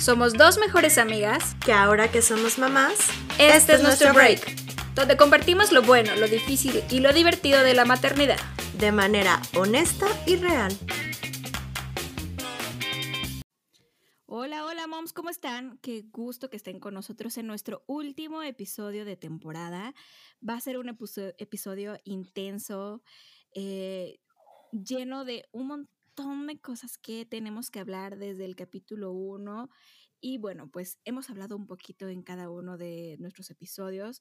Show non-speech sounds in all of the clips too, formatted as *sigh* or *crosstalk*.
Somos dos mejores amigas que ahora que somos mamás, este, es nuestro break, donde compartimos lo bueno, lo difícil y lo divertido de la maternidad. De manera honesta y real. Hola, hola moms, ¿cómo están? Qué gusto que estén con nosotros en nuestro último episodio de temporada. Va a ser un episodio intenso, eh, lleno de un montón de cosas que tenemos que hablar desde el capítulo 1 y bueno, pues hemos hablado un poquito en cada uno de nuestros episodios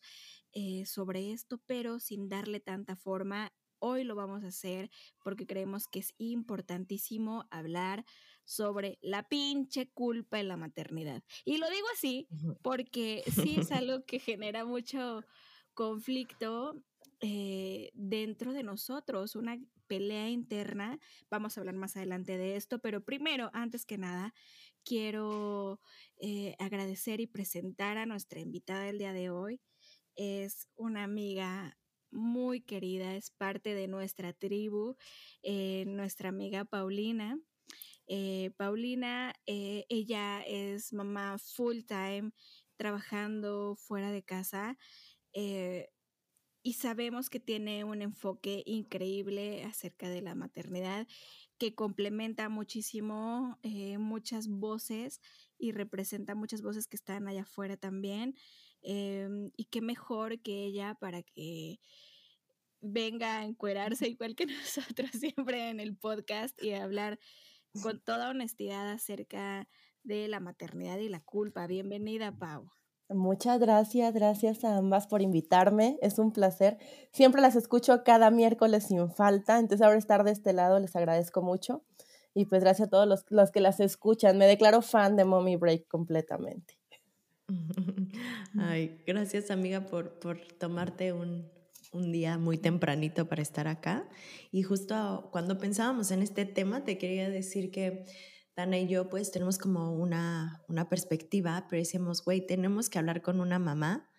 eh, sobre esto, pero sin darle tanta forma. Hoy lo vamos a hacer porque creemos que es importantísimo hablar sobre la pinche culpa en la maternidad. Y lo digo así porque *laughs* sí es algo que genera mucho conflicto eh, dentro de nosotros, una pelea interna. Vamos a hablar más adelante de esto, pero primero, antes que nada, quiero eh, agradecer y presentar a nuestra invitada del día de hoy. Es una amiga muy querida, es parte de nuestra tribu, eh, nuestra amiga Paulina. Eh, Paulina, ella es mamá full time, trabajando fuera de casa y sabemos que tiene un enfoque increíble acerca de la maternidad que complementa muchísimo eh, muchas voces y representa muchas voces que están allá afuera también. Em, y qué mejor que ella para que venga a encuerarse igual que *laughs* nosotros siempre en el podcast y hablar con toda honestidad acerca de la maternidad y la culpa. Bienvenida, Pau. Muchas gracias, gracias a ambas por invitarme, es un placer. Siempre las escucho cada miércoles sin falta, entonces ahora estar de este lado les agradezco mucho. Y pues gracias a todos los, los que las escuchan. Me declaro fan de Mommy Break completamente. *laughs* Ay, gracias amiga por, por tomarte un, un día muy tempranito para estar acá. Y justo cuando pensábamos en este tema, te quería decir que Dana y yo pues tenemos como una, una perspectiva, pero decimos, güey, tenemos que hablar con una mamá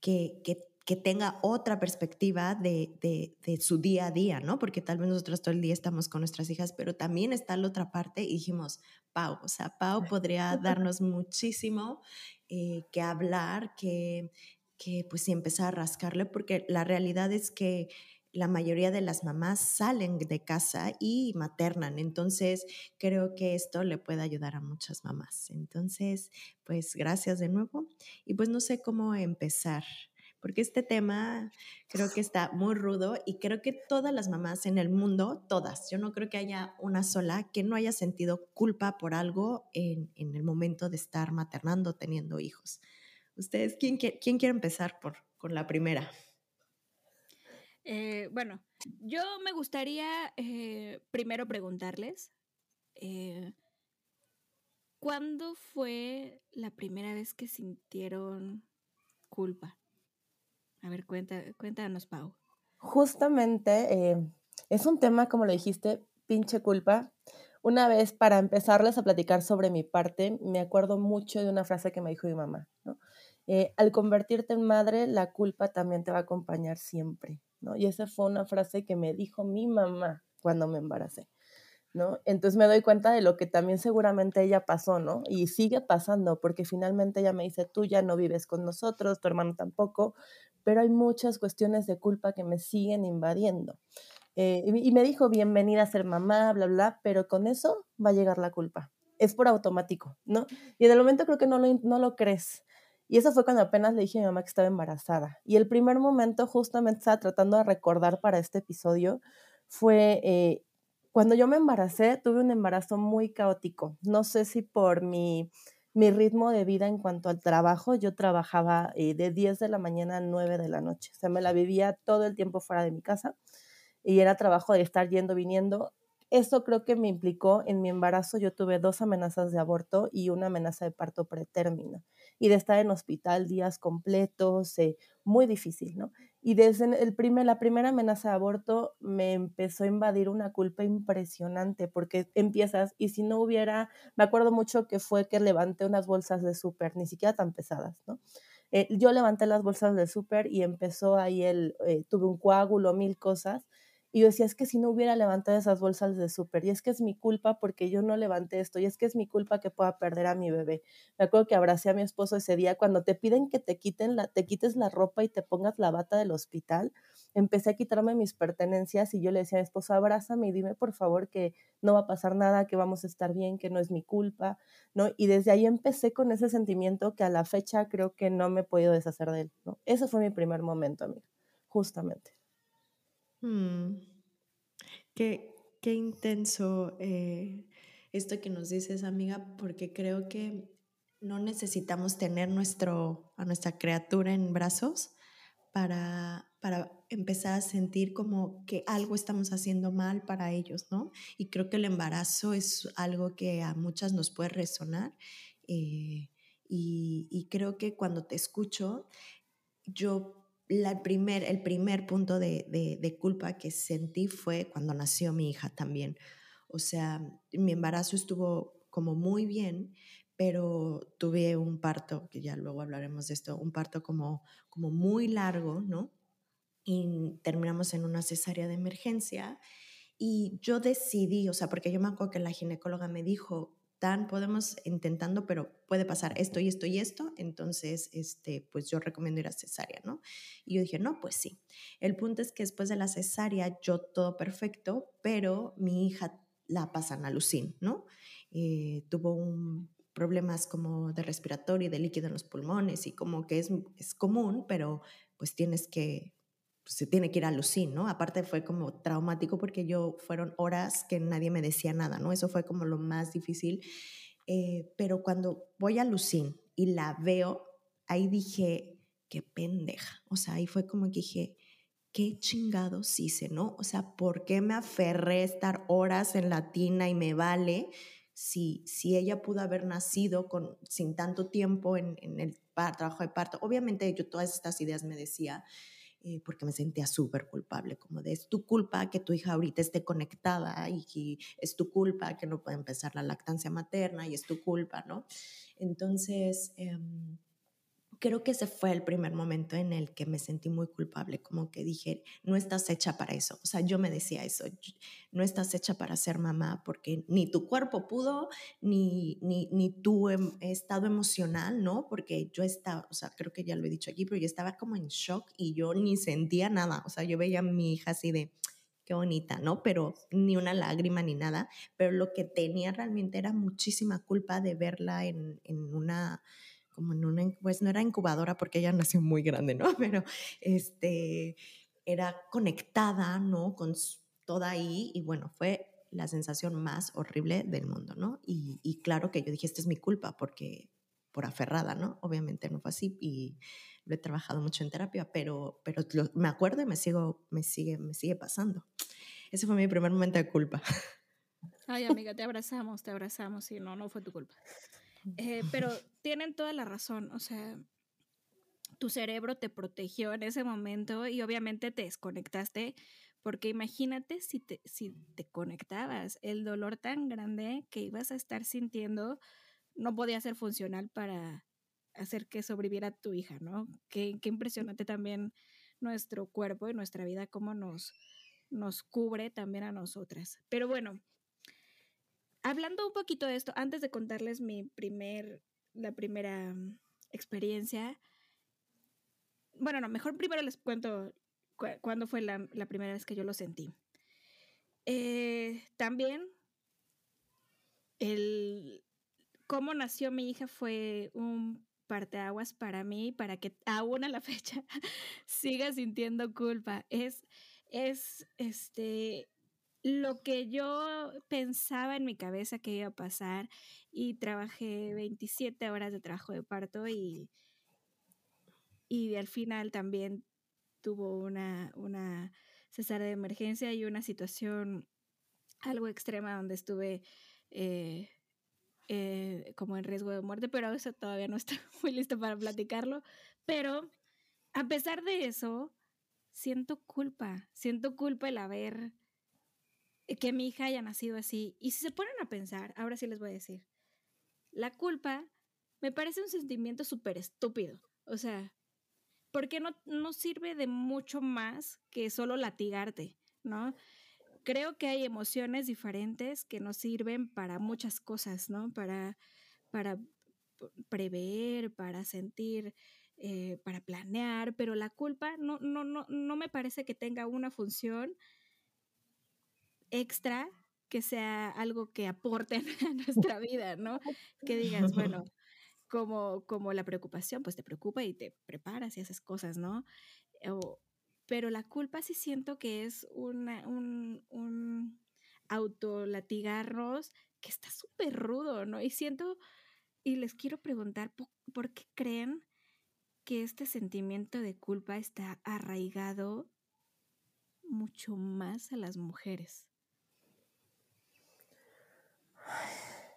que, que, que tenga otra perspectiva de, de, de, su día a día, ¿no? Porque tal vez nosotros todo el día estamos con nuestras hijas, pero también está la otra parte y dijimos, Pau, o sea, Pau podría darnos muchísimo eh, que hablar, que, que pues empezar a rascarle, porque la realidad es que la mayoría de las mamás salen de casa y maternan. Entonces, creo que esto le puede ayudar a muchas mamás. Entonces, pues gracias de nuevo. Y pues no sé cómo empezar, porque este tema creo que está muy rudo y creo que todas las mamás en el mundo, todas, yo no creo que haya una sola que no haya sentido culpa por algo en, el momento de estar maternando, teniendo hijos. Ustedes, ¿quién, quiere empezar por, con la primera? Eh, bueno, yo me gustaría eh, primero preguntarles, eh, ¿cuándo fue la primera vez que sintieron culpa? A ver, cuenta, cuéntanos, Pau. Justamente es un tema, como lo dijiste, pinche culpa. Una vez, para empezarles a platicar sobre mi parte, me acuerdo mucho de una frase que me dijo mi mamá, ¿no? al convertirte en madre, la culpa también te va a acompañar siempre. Y esa fue una frase que me dijo mi mamá cuando me embaracé, ¿no? Entonces me doy cuenta de lo que también seguramente ella pasó, ¿no? Y sigue pasando, porque finalmente ella me dice, tú ya no vives con nosotros, tu hermano tampoco, pero hay muchas cuestiones de culpa que me siguen invadiendo. Eh, y, me dijo, bienvenida a ser mamá, bla, bla, pero con eso va a llegar la culpa. Es por automático, ¿no? Y en el momento creo que no lo, no lo crees. Y eso fue cuando apenas le dije a mi mamá que estaba embarazada. Y el primer momento, justamente estaba tratando de recordar para este episodio, fue eh, cuando yo me embaracé, tuve un embarazo muy caótico. No sé si por mi, mi ritmo de vida en cuanto al trabajo, yo trabajaba eh, de 10 de la mañana a 9 de la noche. O sea, me la vivía todo el tiempo fuera de mi casa y era trabajo de estar yendo, viniendo. Eso creo que me implicó en mi embarazo. Yo tuve dos amenazas de aborto y una amenaza de parto pretérmino y de estar en hospital días completos, eh, muy difícil, ¿no? Y desde el primer, la primera amenaza de aborto me empezó a invadir una culpa impresionante porque empiezas y si no hubiera, me acuerdo mucho que fue que levanté unas bolsas de súper, ni siquiera tan pesadas, ¿no? Eh, yo levanté las bolsas de súper y empezó ahí el, eh, tuve un coágulo, mil cosas Y yo decía, es que si no hubiera levantado esas bolsas de súper, y es que es mi culpa porque yo no levanté esto, y es que es mi culpa que pueda perder a mi bebé. Me acuerdo que abracé a mi esposo ese día, cuando te piden que te, quiten la, te quites la ropa y te pongas la bata del hospital, empecé a quitarme mis pertenencias y yo le decía a mi esposo, abrázame y dime por favor que no va a pasar nada, que vamos a estar bien, que no es mi culpa, ¿no? Y desde ahí empecé con ese sentimiento que a la fecha creo que no me he podido deshacer de él, ¿no? Ese fue mi primer momento, amiga, justamente. Mm. Qué, qué, intenso eh, esto que nos dices, amiga, porque creo que no necesitamos tener nuestro, a nuestra criatura en brazos para, para empezar a sentir como que algo estamos haciendo mal para ellos, ¿no? Y creo que el embarazo es algo que a muchas nos puede resonar. Eh, y, y, creo que cuando te escucho, yo la primer, el primer punto de, de, culpa que sentí fue cuando nació mi hija también. O sea, mi embarazo estuvo como muy bien, pero tuve un parto, que ya luego hablaremos de esto, un parto como, como muy largo, ¿no? Y terminamos en una cesárea de emergencia. Y yo decidí, o sea, porque yo me acuerdo que la ginecóloga me dijo, podemos intentando, pero puede pasar esto y esto y esto, entonces, este, pues yo recomiendo ir a cesárea, ¿no? Y yo dije, no, pues sí. El punto es que después de la cesárea, yo todo perfecto, pero mi hija la pasan a Lucín, ¿no? Eh, tuvo un, problemas como de respiratorio y de líquido en los pulmones y como que es, es común, pero pues tienes que pues, se tiene que ir a Lucín, ¿no? Aparte fue como traumático porque yo fueron horas que nadie me decía nada, ¿no? Eso fue como lo más difícil. Eh, pero cuando voy a Lucín y la veo, ahí dije, qué pendeja. O sea, ahí fue como que dije, qué chingados hice, ¿no? O sea, ¿por qué me aferré a estar horas en la tina y me vale? Si, si ella pudo haber nacido con, sin tanto tiempo en, en el trabajo de parto. Obviamente yo todas estas ideas me decía, eh, porque me sentía súper culpable, como de es tu culpa que tu hija ahorita esté conectada y, es tu culpa que no pueda empezar la lactancia materna y es tu culpa, ¿no? Entonces, em, creo que ese fue el primer momento en el que me sentí muy culpable, como que dije, no estás hecha para eso. O sea, yo me decía eso, no estás hecha para ser mamá porque ni tu cuerpo pudo, ni, ni, ni tu em, estado emocional, ¿no? Porque yo estaba, o sea, creo que ya lo he dicho aquí, pero yo estaba como en shock y yo ni sentía nada. O sea, yo veía a mi hija así de, qué bonita, ¿no? Pero ni una lágrima ni nada. Pero lo que tenía realmente era muchísima culpa de verla en, en una como en una, pues no era incubadora porque ella nació muy grande, ¿no? *laughs* Pero este, era conectada, ¿no? Con toda ahí y bueno, fue la sensación más horrible del mundo, ¿no? Y, y claro que yo dije, esta es mi culpa porque por aferrada, ¿no? Obviamente no fue así y lo he trabajado mucho en terapia, pero, pero me acuerdo y me, sigo, me, sigue, me sigue pasando. Ese fue mi primer momento de culpa. Ay, amiga, te abrazamos, te abrazamos y no, no fue tu culpa. Eh, pero tienen toda la razón, o sea, tu cerebro te protegió en ese momento y obviamente te desconectaste, porque imagínate si te, si te conectabas, el dolor tan grande que ibas a estar sintiendo no podía ser funcional para hacer que sobreviviera tu hija, ¿no? Qué, qué impresionante también nuestro cuerpo y nuestra vida, cómo nos, nos cubre también a nosotras. Pero bueno, hablando un poquito de esto, antes de contarles mi primer, la primera experiencia, bueno, no, mejor primero les cuento cuándo fue la, primera vez que yo lo sentí. Eh, también, el cómo nació mi hija fue un parteaguas para mí, para que aún a la *laughs* fecha siga sintiendo culpa. Es, es, este, lo que yo pensaba en mi cabeza que iba a pasar y trabajé 27 horas de trabajo de parto y, y al final también tuvo una, una cesárea de emergencia y una situación algo extrema donde estuve eh, eh, como en riesgo de muerte, pero eso todavía no estoy *laughs* muy listo para platicarlo. Pero a pesar de eso, siento culpa, siento culpa el haber que mi hija haya nacido así. Y si se ponen a pensar, ahora sí les voy a decir, la culpa me parece un sentimiento súper estúpido. O sea, porque no, no sirve de mucho más que solo latigarte. ¿no? Creo que hay emociones diferentes que nos sirven para muchas cosas, ¿no? Para, para prever, para sentir, eh, para planear, pero la culpa no, no, no, no me parece que tenga una función extra que sea algo que aporte *laughs* a nuestra vida, ¿no? Que digas, *laughs* bueno, como, como la preocupación, pues te preocupa y te preparas y haces cosas, ¿no? pero la culpa sí siento que es una, un, un autolatigarnos que está súper rudo, ¿no? Y siento, y les quiero preguntar, ¿por qué creen que este sentimiento de culpa está arraigado mucho más a las mujeres?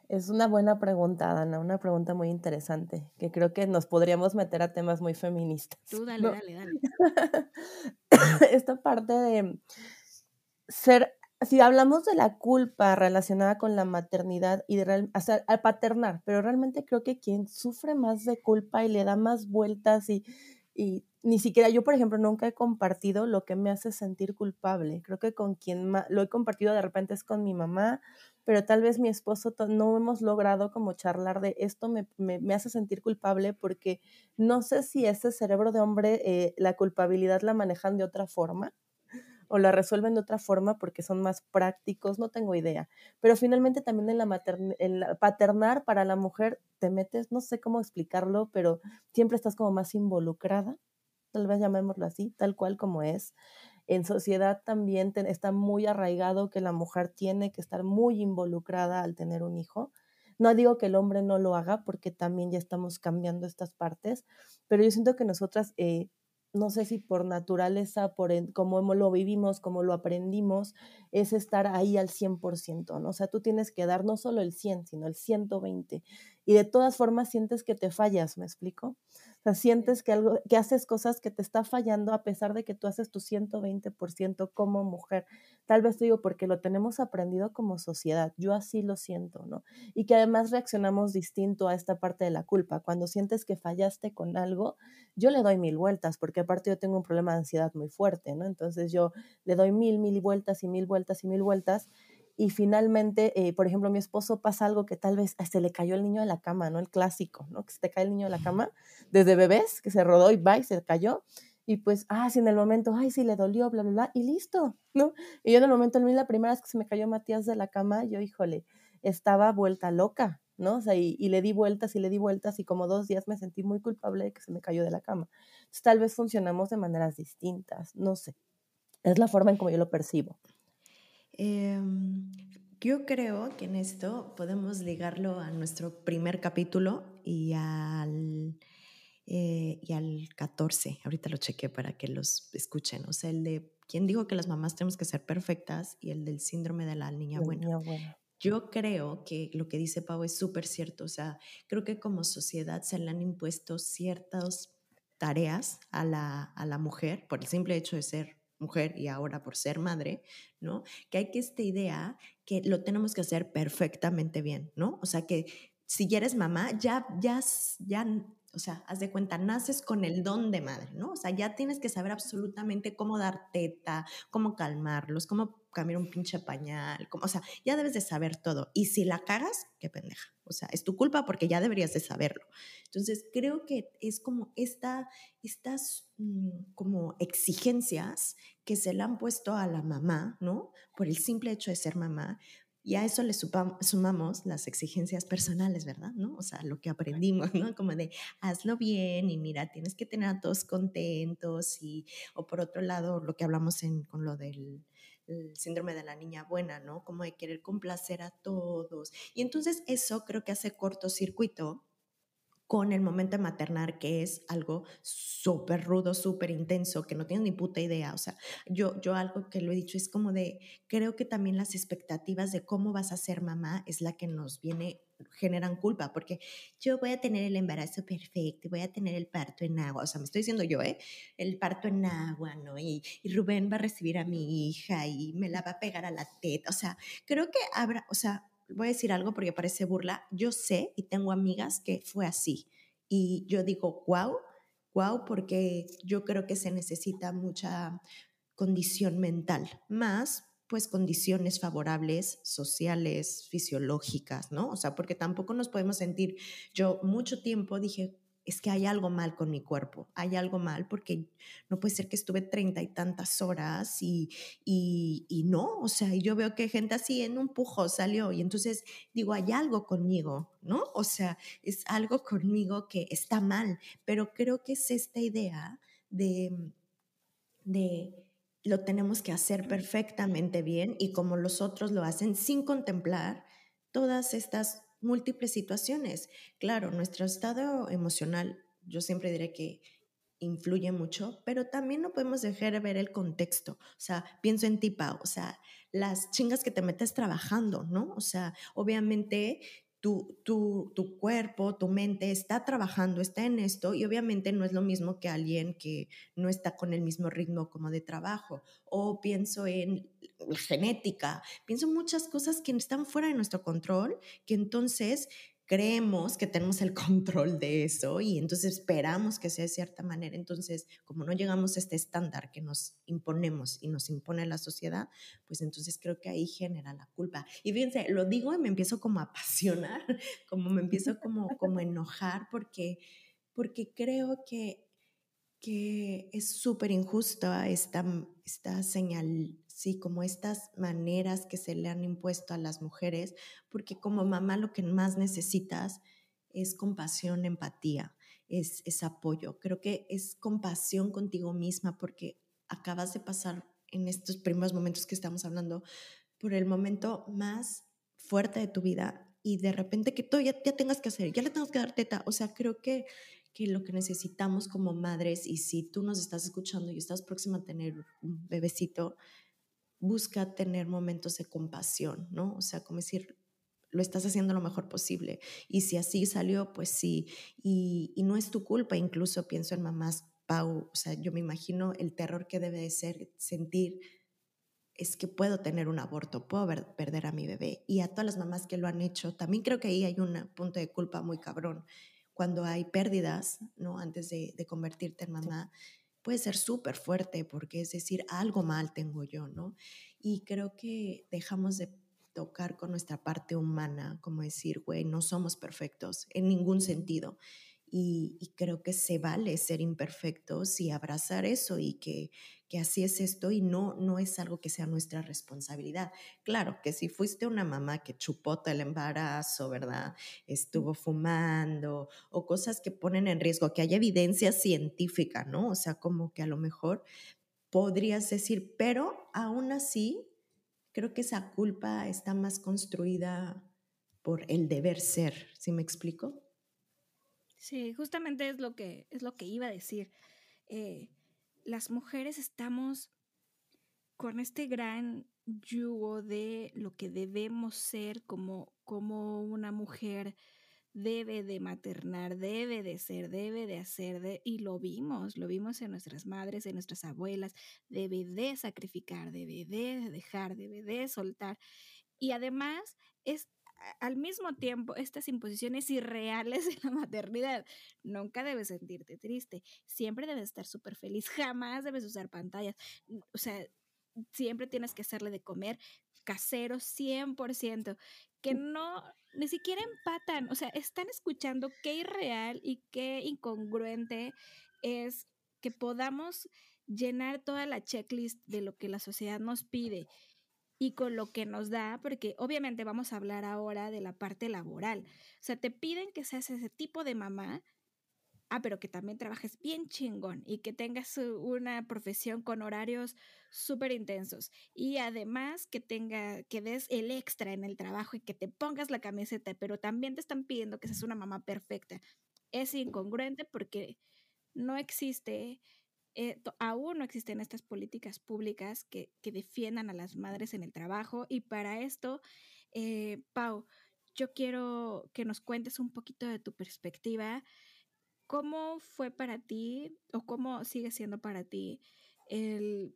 Es una buena pregunta, Dana, una pregunta muy interesante, que creo que nos podríamos meter a temas muy feministas. Tú dale, dale, dale. *laughs* Esta parte de ser, si hablamos de la culpa relacionada con la maternidad y de al paternar, pero realmente creo que quien sufre más de culpa y le da más vueltas y, y ni siquiera yo, por ejemplo, nunca he compartido lo que me hace sentir culpable. Creo que con quien lo he compartido de repente es con mi mamá, pero tal vez mi esposo no hemos logrado como charlar de esto me, me, hace sentir culpable porque no sé si ese cerebro de hombre eh, la culpabilidad la manejan de otra forma o la resuelven de otra forma porque son más prácticos, no tengo idea. Pero finalmente también en la, en la paternar para la mujer te metes, no sé cómo explicarlo, pero siempre estás como más involucrada, tal vez llamémoslo así, tal cual como es. En sociedad también está muy arraigado que la mujer tiene que estar muy involucrada al tener un hijo. No digo que el hombre no lo haga porque también ya estamos cambiando estas partes, pero yo siento que nosotras, eh, no sé si por naturaleza, por cómo lo vivimos, cómo lo aprendimos, es estar ahí al 100%, ¿no? O sea, tú tienes que dar no solo el 100, sino el 120. Y de todas formas sientes que te fallas, ¿me explico? sea, sientes que, algo, que haces cosas que te está fallando a pesar de que tú haces tu 120% como mujer. Tal vez te digo porque lo tenemos aprendido como sociedad. Yo así lo siento, ¿no? Y que además reaccionamos distinto a esta parte de la culpa. Cuando sientes que fallaste con algo, yo le doy mil vueltas porque aparte yo tengo un problema de ansiedad muy fuerte, ¿no? Entonces yo le doy mil, mil vueltas y mil vueltas y mil vueltas y finalmente, eh, por ejemplo, mi esposo pasa algo que tal vez se le cayó el niño de la cama, ¿no? El clásico, ¿no? Que se te cae el niño de la cama desde bebés, que se rodó y va y se cayó. Y pues, ah, sí, en el momento, ay, sí, le dolió, bla, bla, bla, y listo, ¿no? Y yo en el momento, la primera vez que se me cayó Matías de la cama, yo, híjole, estaba vuelta loca, ¿no? O sea, y, y, le di vueltas y le di vueltas y como dos días me sentí muy culpable de que se me cayó de la cama. Entonces, tal vez funcionamos de maneras distintas, no sé. Es la forma en como yo lo percibo. Em, yo creo que en esto podemos ligarlo a nuestro primer capítulo y al, eh, y al 14. Ahorita lo chequé para que los escuchen. O sea, el de quién dijo que las mamás tenemos que ser perfectas y el del síndrome de la niña buena. Yo creo que lo que dice Pau es súper cierto. O sea, creo que como sociedad se le han impuesto ciertas tareas a la, a la mujer por el simple hecho de ser mujer y ahora por ser madre, ¿no? Que hay que esta idea que lo tenemos que hacer perfectamente bien, ¿no? O sea, que si ya eres mamá, ya, ya, ya, o sea, haz de cuenta, naces con el don de madre, ¿no? O sea, ya tienes que saber absolutamente cómo dar teta, cómo calmarlos, cómo cambiar un pinche pañal, cómo, o sea, ya debes de saber todo. Y si la cagas, qué pendeja. O sea, es tu culpa porque ya deberías de saberlo. Entonces, creo que es como esta, estas mm, como exigencias que se le han puesto a la mamá, ¿no? Por el simple hecho de ser mamá, y a eso le sumamos las exigencias personales, ¿verdad? ¿No? O sea, lo que aprendimos, ¿no? Como de hazlo bien y mira, tienes que tener a todos contentos y, o por otro lado, lo que hablamos en, con lo del síndrome de la niña buena, ¿no? Como de querer complacer a todos. Y entonces eso creo que hace cortocircuito con el momento de maternar, que es algo súper rudo, súper intenso, que no tienes ni puta idea. O sea, yo, yo algo que lo he dicho es como de, creo que también las expectativas de cómo vas a ser mamá es la que nos viene, generan culpa, porque yo voy a tener el embarazo perfecto, voy a tener el parto en agua, o sea, me estoy diciendo yo, ¿eh? El parto en agua, ¿no? Y, y Rubén va a recibir a mi hija y me la va a pegar a la teta, o sea, creo que habrá, o sea, voy a decir algo porque parece burla, yo sé y tengo amigas que fue así. Y yo digo, wow, wow, porque yo creo que se necesita mucha, condición mental, más pues condiciones favorables sociales, fisiológicas, ¿no? O sea, porque tampoco nos podemos sentir, yo mucho tiempo dije, es que hay algo mal con mi cuerpo, hay algo mal porque no puede ser que estuve treinta y tantas horas y, y, no, o sea, yo veo que gente así en un pujo salió y entonces digo, hay algo conmigo, ¿no? O sea, es algo conmigo que está mal, pero creo que es esta idea de, de lo tenemos que hacer perfectamente bien y como los otros lo hacen sin contemplar todas estas múltiples situaciones. Claro, nuestro estado emocional, yo siempre diré que influye mucho, pero también no podemos dejar de ver el contexto. O sea, pienso en ti, Pau, o sea, las chingas que te metes trabajando, ¿no? O sea, obviamente tu, tu, cuerpo, tu mente está trabajando, está en esto y obviamente no es lo mismo que alguien que no está con el mismo ritmo como de trabajo. O pienso en genética, pienso en muchas cosas que están fuera de nuestro control, que entonces creemos que tenemos el *laughs* control de eso y entonces esperamos que sea de cierta manera. Entonces, como no llegamos a este estándar que nos imponemos y nos impone la sociedad, pues entonces creo que ahí genera la culpa. Y fíjense, lo digo y me empiezo como a apasionar, *laughs* como me empiezo como, como a enojar porque, porque creo que, que es súper injusta esta, esta señal ¿sí? Como estas maneras que se le han impuesto a las mujeres, porque como mamá lo que más necesitas es compasión, empatía, es, es apoyo. Creo que es compasión contigo misma porque acabas de pasar en estos primeros momentos que estamos hablando por el momento más fuerte de tu vida y de repente que todo ya, ya tengas que hacer, ya le tengas que dar teta. O sea, creo que, que lo que necesitamos como madres, y si tú nos estás escuchando y estás próxima a tener un bebecito, busca tener momentos de compasión, ¿no? O sea, como decir, lo estás haciendo lo mejor posible. Y si así salió, pues sí. Y, no es tu culpa, incluso pienso en mamás, Pau, o sea, yo me imagino el terror que debe de ser sentir es que puedo tener un aborto, puedo perder a mi bebé. Y a todas las mamás que lo han hecho, también creo que ahí hay un punto de culpa muy cabrón. Cuando hay pérdidas, ¿no? Antes de, de convertirte en mamá puede ser súper fuerte porque es decir, algo mal tengo yo, ¿no? Y creo que dejamos de tocar con nuestra parte humana, como decir, güey, no somos perfectos en ningún sentido. Y, creo que se vale ser imperfectos y abrazar eso y que, que, así es esto y no, no es algo que sea nuestra responsabilidad. Claro que si fuiste una mamá que chupó el embarazo, ¿verdad? Estuvo fumando o cosas que ponen en riesgo, que haya evidencia científica, ¿no? O sea, como que a lo mejor podrías decir, pero aún así, creo que esa culpa está más construida por el deber ser, ¿sí me explico? Sí, justamente es lo que, es lo que iba a decir. Eh, las mujeres estamos con este gran yugo de lo que debemos ser como, como una mujer debe de maternar, debe de ser, debe de hacer, y lo vimos, lo vimos en nuestras madres, en nuestras abuelas, debe de sacrificar, debe de dejar, debe de soltar. Y además es al mismo tiempo estas imposiciones irreales de la maternidad. Nunca debes sentirte triste, siempre debes estar súper feliz, jamás debes usar pantallas, o sea, siempre tienes que hacerle de comer casero 100%, que no, ni siquiera empatan, o sea, están escuchando qué irreal y qué incongruente es que podamos llenar toda la checklist de lo que la sociedad nos pide y con lo que nos da, porque obviamente vamos a hablar ahora de la parte laboral. O sea, te piden que seas ese tipo de mamá, ah, pero que también trabajes bien chingón y que tengas una profesión con horarios súper intensos y además que tenga, que des el extra en el trabajo y que te pongas la camiseta, pero también te están pidiendo que seas una mamá perfecta. Es incongruente porque no existe eh, aún no existen estas políticas públicas que, defiendan a las madres en el trabajo y para esto, eh, Pau, yo quiero que nos cuentes un poquito de tu perspectiva. ¿Cómo fue para ti o cómo sigue siendo para ti el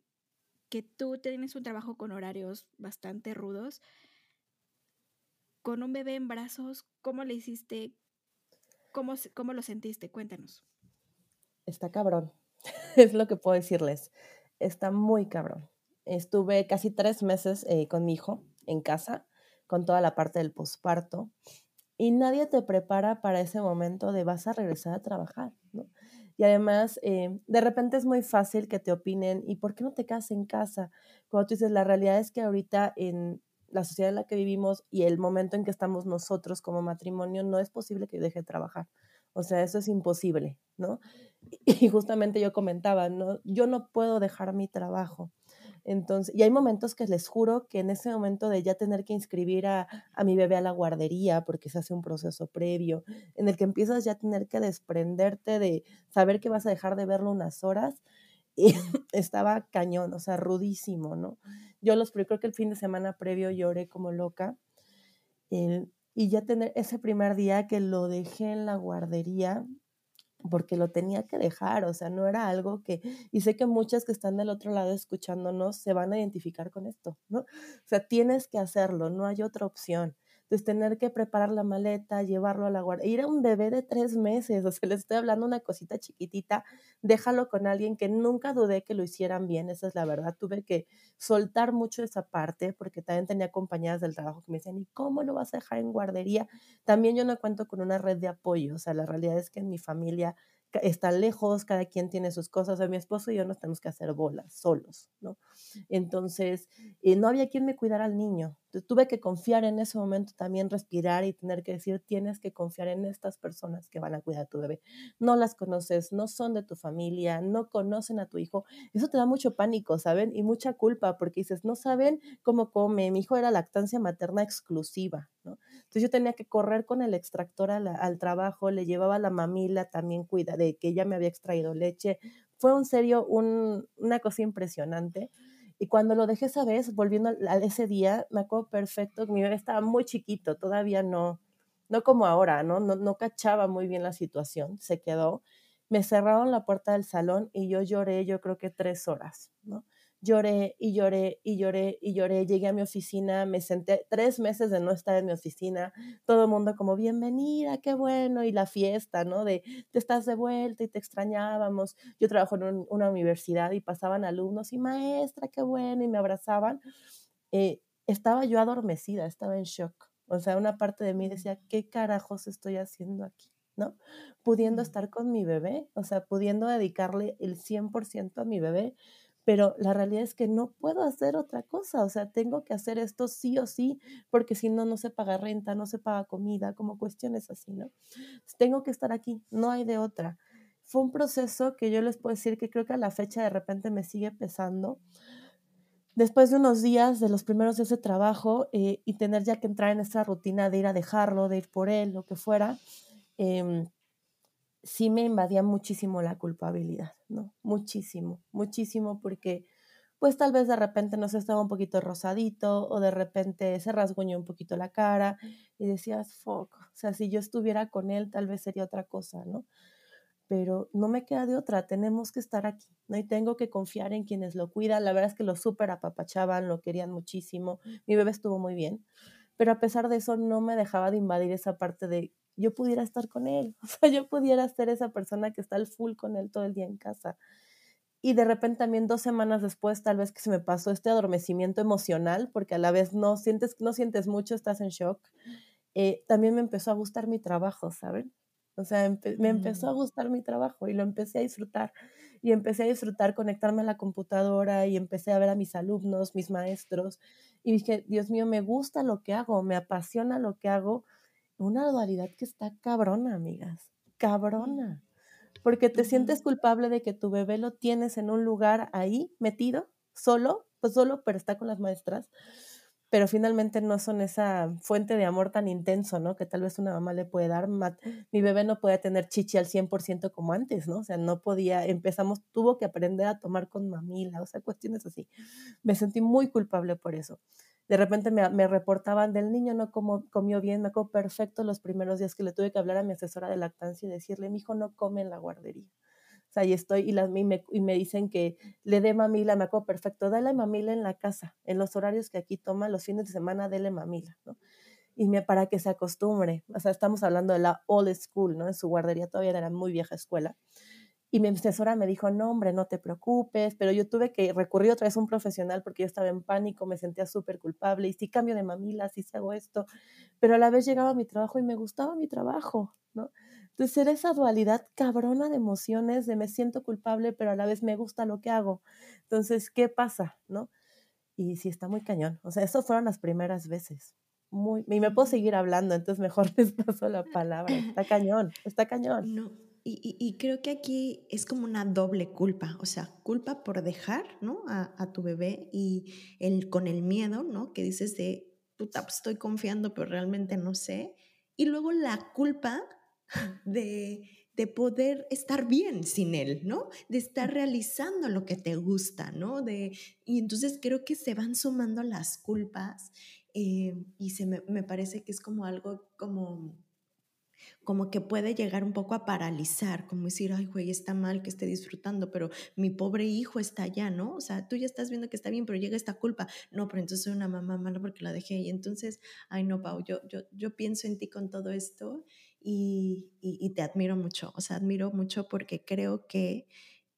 que tú tienes un trabajo con horarios bastante rudos, con un bebé en brazos? ¿Cómo le hiciste? ¿Cómo, cómo lo sentiste? Cuéntanos. Está cabrón. *laughs* es lo que puedo decirles. está muy cabrón. Estuve casi tres meses eh, con mi hijo en casa, con toda la parte del posparto, y nadie te prepara para ese momento de vas a regresar a trabajar, ¿no? Y además, eh, de repente es muy fácil que te opinen, ¿y por qué no te quedas en casa? Cuando tú dices, la realidad es que ahorita en la sociedad en la que vivimos y el momento en que estamos nosotros como matrimonio, no es posible que yo deje de trabajar. O sea, eso es imposible, ¿no? *laughs* Y justamente yo comentaba, ¿no? Yo no puedo dejar mi trabajo. Entonces, y hay momentos que les juro que en ese momento de ya tener que inscribir a, a, mi bebé a la guardería, porque se hace un proceso previo, en el que empiezas ya a tener que desprenderte de saber que vas a dejar de verlo unas horas, *laughs* y estaba cañón, o sea, rudísimo, ¿no? Yo los creo que el fin de semana previo lloré como loca. Y ya tener ese primer día que lo dejé en la guardería, porque lo tenía que dejar, o sea, no era algo que, y sé que muchas que están del otro lado escuchándonos se van a identificar con esto, ¿no? O sea, tienes que hacerlo, no hay otra opción. Entonces, tener que preparar la maleta, llevarlo a la guardia, ir a un bebé de tres meses, o sea, les estoy hablando una cosita chiquitita, déjalo con alguien que nunca dudé que lo hicieran bien, esa es la verdad. Tuve que soltar mucho esa parte, porque también tenía compañeras del trabajo que me decían, ¿y cómo lo vas a dejar en guardería? También yo no cuento con una red de apoyo, o sea, la realidad es que en mi familia están lejos, cada quien tiene sus cosas, o mi esposo y yo nos tenemos que hacer bolas solos, ¿no? Entonces, eh, no había quien me cuidara al niño. Tuve que confiar en ese momento también, respirar y tener que decir, tienes que confiar en estas personas que van a cuidar a tu bebé. No las conoces, no son de tu familia, no conocen a tu hijo. Eso te da mucho pánico, ¿saben? Y mucha culpa porque dices, no saben cómo come. Mi hijo era lactancia materna exclusiva, ¿no? Entonces yo tenía que correr con el extractor al, al trabajo, le llevaba la mamila también cuida de que ella me había extraído leche. Fue un serio, un, una cosa impresionante. Y cuando lo dejé esa vez, volviendo a, ese día, me acuerdo perfecto mi bebé estaba muy chiquito, todavía no, no como ahora, ¿no? ¿no? No cachaba muy bien la situación, se quedó. Me cerraron la puerta del salón y yo lloré, yo creo que tres horas, ¿no? Lloré y lloré y lloré y lloré. Llegué a mi oficina, me senté tres meses de no estar en mi oficina, todo el mundo como, bienvenida, qué bueno, y la fiesta, ¿no? De, te estás de vuelta y te extrañábamos. Yo trabajo en una universidad y pasaban alumnos y maestra, qué bueno, y me abrazaban. Eh, estaba yo adormecida, estaba en shock. O sea, una parte de mí decía, ¿qué carajos estoy haciendo aquí? ¿no? Pudiendo estar con mi bebé, o sea, pudiendo dedicarle el 100% a mi bebé, pero la realidad es que no puedo hacer otra cosa, o sea, tengo que hacer esto sí o sí, porque si no, no se paga renta, no se paga comida, como cuestiones así, ¿no? Tengo que estar aquí, no hay de otra. Fue un proceso que yo les puedo decir que creo que a la fecha de repente me sigue pesando. Después de unos días, de los primeros días de trabajo eh, y tener ya que entrar en esta rutina de ir a dejarlo, de ir por él, lo que fuera, eh, sí me invadía muchísimo la culpabilidad, ¿no? Muchísimo, muchísimo porque pues tal vez de repente no se estaba un poquito rosadito o de repente se rasguñó un poquito la cara y decías, fuck, o sea, si yo estuviera con él tal vez sería otra cosa, ¿no? Pero no me queda de otra, tenemos que estar aquí, ¿no? Y tengo que confiar en quienes lo cuidan, la verdad es que lo súper apapachaban, lo querían muchísimo, mi bebé estuvo muy bien, pero a pesar de eso no me dejaba de invadir esa parte de yo pudiera estar con él, *laughs* o sea, yo pudiera ser esa persona que está al full con él todo el día en casa. Y de repente también dos semanas después tal vez que se me pasó este adormecimiento emocional, porque a la vez no sientes, no sientes mucho, estás en shock, eh, también me empezó a gustar mi trabajo, ¿saben? O sea, me empezó a mm. gustar mi trabajo y lo empecé a disfrutar. Y empecé a disfrutar conectarme a la computadora y empecé a ver a mis alumnos, mis maestros. Y dije, Dios mío, me gusta lo que hago, me apasiona lo que hago una dualidad que está cabrona, amigas, cabrona, porque te sientes culpable de que tu bebé lo tienes en un lugar ahí metido, solo, pues solo, pero está con las maestras, pero finalmente no son esa fuente de amor tan intenso, ¿no? Que tal vez una mamá le puede dar. Mi bebé no podía tener chichi al 100% como antes, ¿no? O sea, no podía, empezamos, tuvo que aprender a tomar con mamila, o sea, cuestiones así. Me sentí muy culpable por eso de repente me, reportaban del niño no como, comió bien, me acuerdo perfecto los primeros días que le tuve que hablar a mi asesora de lactancia y decirle, mi hijo no come en la guardería. O sea, y estoy, y, las, y, me, y me dicen que le dé mamila, me acuerdo perfecto, dale mamila en la casa, en los horarios que aquí toma, los fines de semana, dele mamila. Y me, para que se acostumbre, o sea, estamos hablando de la old school, ¿no? En su guardería todavía era muy vieja escuela. Y mi asesora me dijo, no, hombre, no te preocupes, pero yo tuve que recurrir otra vez a un profesional porque yo estaba en pánico, me sentía súper culpable, y si cambio de mamilas, y si hago esto, pero a la vez llegaba a mi trabajo y me gustaba mi trabajo, ¿no? Entonces era esa dualidad cabrona de emociones, de me siento culpable, pero a la vez me gusta lo que hago. Entonces, ¿qué pasa, no? Y sí, está muy cañón. O sea, eso fueron las primeras veces. Muy, y me puedo seguir hablando, entonces mejor *laughs* les paso la palabra. Está cañón, está cañón. No, y, creo que aquí es como una doble culpa, o sea, culpa por dejar, ¿no? A, tu bebé y el, con el miedo, ¿no? Que dices de, puta, pues estoy confiando, pero realmente no sé. Y luego la culpa *laughs* de, de poder estar bien sin él, ¿no? De estar realizando lo que te gusta, ¿no? De, y entonces creo que se van sumando las culpas eh, y se me, me parece que es como algo como como que puede llegar un poco a paralizar, como decir, ay, güey, está mal que esté disfrutando, pero mi pobre hijo está allá, ¿no? O sea, tú ya estás viendo que está bien, pero llega esta culpa. No, pero entonces soy una mamá mala porque la dejé. Y entonces, ay, no, Pau, yo, yo, yo pienso en ti con todo esto y, y, te admiro mucho. O sea, admiro mucho porque creo que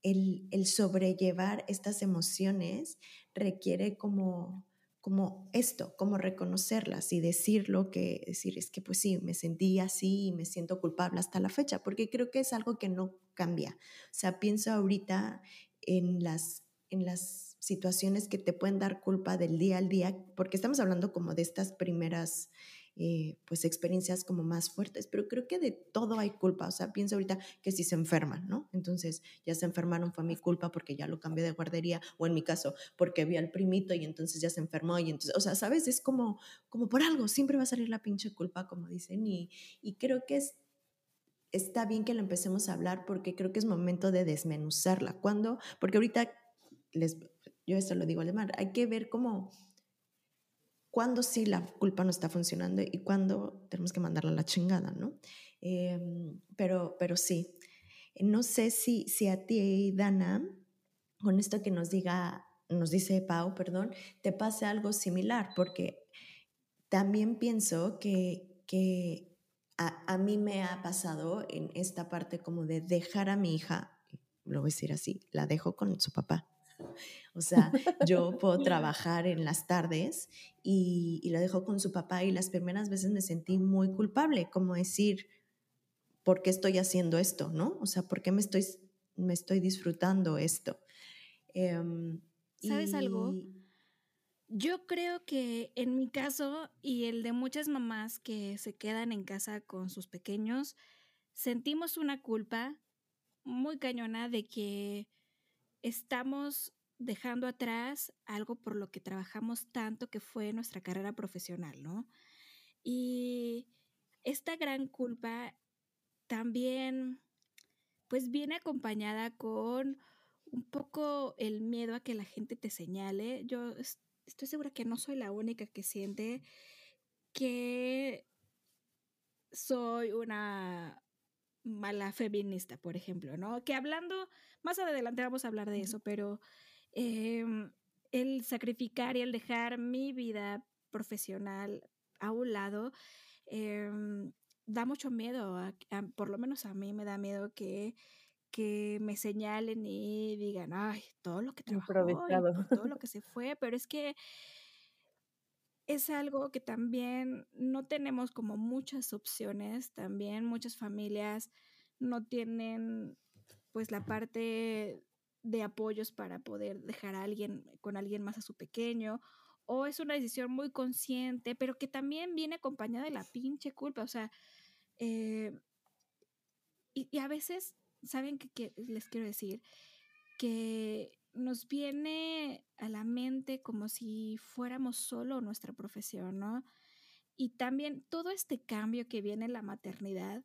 el, el sobrellevar estas emociones requiere como como esto, como reconocerlas y decirlo, que decir es que pues sí, me sentí así y me siento culpable hasta la fecha, porque creo que es algo que no cambia. O sea, pienso ahorita en las, en las situaciones que te pueden dar culpa del día al día, porque estamos hablando como de estas primeras eh, pues experiencias como más fuertes, pero creo que de todo hay culpa, o sea, pienso ahorita que si se enferman, ¿no? Entonces ya se enfermaron, fue mi culpa porque ya lo cambié de guardería, o en mi caso, porque vi al primito y entonces ya se enfermó y entonces, o sea, ¿sabes? Es como, como por algo, siempre va a salir la pinche culpa, como dicen, y, y creo que es está bien que lo empecemos a hablar porque creo que es momento de desmenuzarla. ¿Cuándo? Porque ahorita les, yo esto lo digo alemán, hay que ver cómo cuándo sí la culpa no está funcionando y cuándo tenemos que mandarla a la chingada, ¿no? Em, pero, pero sí, no sé si, si a ti, Dana, con esto que nos diga, nos dice Pau, perdón, te pase algo similar, porque también pienso que, que a, a mí me ha pasado en esta parte como de dejar a mi hija, lo voy a decir así, la dejo con su papá o sea, yo puedo trabajar en las tardes y, y, lo dejo con su papá y las primeras veces me sentí muy culpable, como decir, ¿por qué estoy haciendo esto? ¿No? O sea, ¿por qué me estoy, me estoy disfrutando esto? Em, ¿Sabes algo? Yo creo que en mi caso y el de muchas mamás que se quedan en casa con sus pequeños, sentimos una culpa muy cañona de que estamos dejando atrás algo por lo que trabajamos tanto que fue nuestra carrera profesional, ¿no? Y esta gran culpa también pues viene acompañada con un poco el miedo a que la gente te señale. Yo estoy segura que no soy la única que siente que soy una mala feminista, por ejemplo, ¿no? Que hablando, más adelante vamos a hablar de eso, pero em, el sacrificar y el dejar mi vida profesional a un lado em, da mucho miedo, por lo menos a mí me da miedo que, que me señalen y digan, ay, todo lo que trabajó, todo lo *laughs* que se fue, pero es que es algo que también no tenemos como muchas opciones, también muchas familias no tienen pues la parte de apoyos para poder dejar a alguien con alguien más a su pequeño o es una decisión muy consciente, pero que también viene acompañada de la pinche culpa, o sea, eh, y, a veces, ¿saben qué les quiero decir? Que nos viene a la mente como si fuéramos solo nuestra profesión, ¿no? Y también todo este cambio que viene en la maternidad,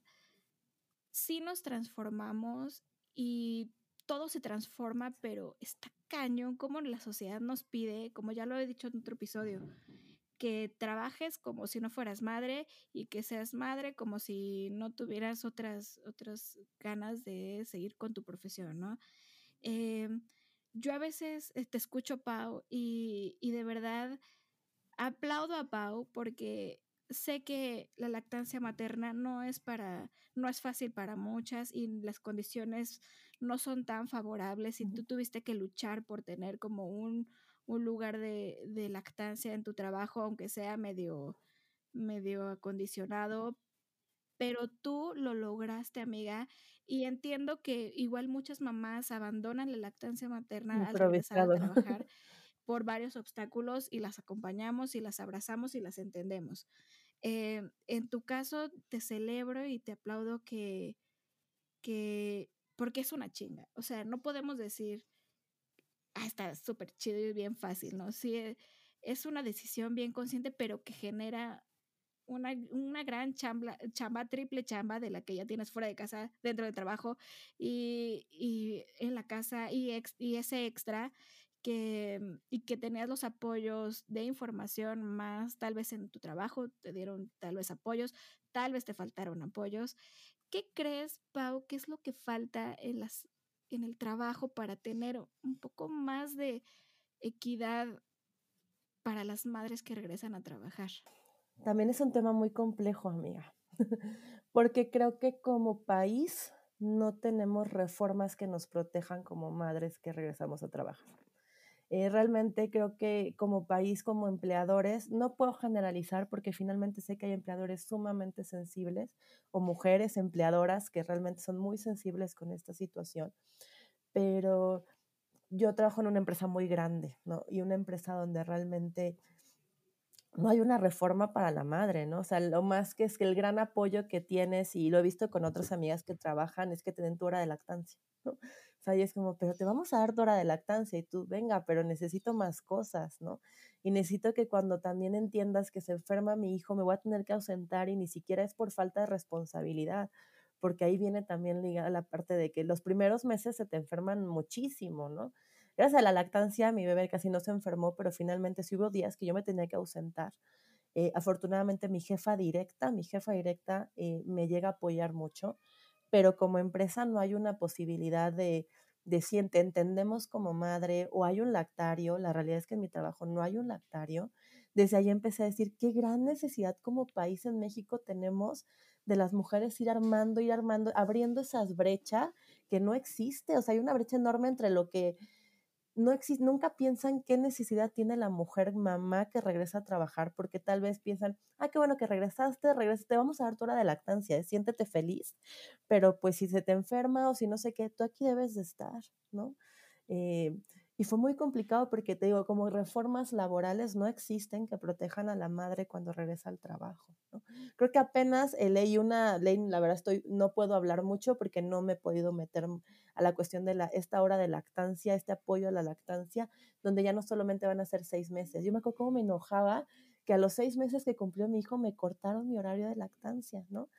sí nos transformamos y todo se transforma, pero está cañón como la sociedad nos pide, como ya lo he dicho en otro episodio, que trabajes como si no fueras madre y que seas madre como si no tuvieras otras, otras ganas de seguir con tu profesión, ¿no? Eh, yo a veces te escucho, Pau, y, de verdad aplaudo a Pau porque sé que la lactancia materna no es para, no es fácil para muchas y las condiciones no son tan favorables y tú tuviste que luchar por tener como un, un lugar de, de, lactancia en tu trabajo, aunque sea medio, medio acondicionado, pero tú lo lograste, amiga, y entiendo que igual muchas mamás abandonan la lactancia materna al regresar a *laughs* trabajar por varios obstáculos y las acompañamos y las abrazamos y las entendemos. Eh, en tu caso, te celebro y te aplaudo que, que, porque es una chinga. O sea, no podemos decir, ah, está súper chido y bien fácil, ¿no? Sí, eh, es una decisión bien consciente, pero que genera una, una gran chamba, chamba, triple chamba de la que ya tienes fuera de casa, dentro del trabajo y, y en la casa y, ex, y ese extra que, y que tenías los apoyos de información más, tal vez en tu trabajo te dieron tal vez apoyos, tal vez te faltaron apoyos. ¿Qué crees, Pau, qué es lo que falta en, las, en el trabajo para tener un poco más de equidad para las madres que regresan a trabajar? También es un tema muy complejo, amiga, *laughs* porque creo que como país no tenemos reformas que nos protejan como madres que regresamos a trabajar. Eh, realmente creo que como país, como empleadores, no puedo generalizar porque finalmente sé que hay empleadores sumamente sensibles o mujeres empleadoras que realmente son muy sensibles con esta situación, pero yo trabajo en una empresa muy grande, ¿no? Y una empresa donde realmente no hay una reforma para la madre, ¿no? O sea, lo más que es que el gran apoyo que tienes, y lo he visto con otras amigas que trabajan, es que te den tu hora de lactancia, ¿no? O sea, y es como, pero te vamos a dar tu hora de lactancia, y tú, venga, pero necesito más cosas, ¿no? Y necesito que cuando también entiendas que se enferma mi hijo, me voy a tener que ausentar y ni siquiera es por falta de responsabilidad, porque ahí viene también ligada la parte de que los primeros meses se te enferman muchísimo, ¿no? Gracias a la lactancia, mi bebé casi no se enfermó, pero finalmente sí hubo días que yo me tenía que ausentar. Eh, afortunadamente mi jefa directa, mi jefa directa eh, me llega a apoyar mucho, pero como empresa no hay una posibilidad de, de si entendemos como madre o hay un lactario, la realidad es que en mi trabajo no hay un lactario. Desde ahí empecé a decir qué gran necesidad como país en México tenemos de las mujeres ir armando, ir armando, abriendo esas brechas que no existe. O sea, hay una brecha enorme entre lo que no existe, nunca piensan qué necesidad tiene la mujer mamá que regresa a trabajar, porque tal vez piensan, ah, qué bueno que regresaste, regresaste, te vamos a dar tu hora de lactancia, ¿eh? siéntete feliz, pero pues si se te enferma o si no sé qué, tú aquí debes de estar, ¿no? Eh, y fue muy complicado porque te digo, como reformas laborales no existen que protejan a la madre cuando regresa al trabajo. Creo que apenas leí una ley, la verdad estoy, no puedo hablar mucho porque no me he podido meter a la cuestión de la, esta hora de lactancia, este apoyo a la lactancia, donde ya no solamente van a ser seis meses. Yo me acuerdo cómo me enojaba que a los seis meses que cumplió mi hijo me cortaron mi horario de lactancia, ¿no?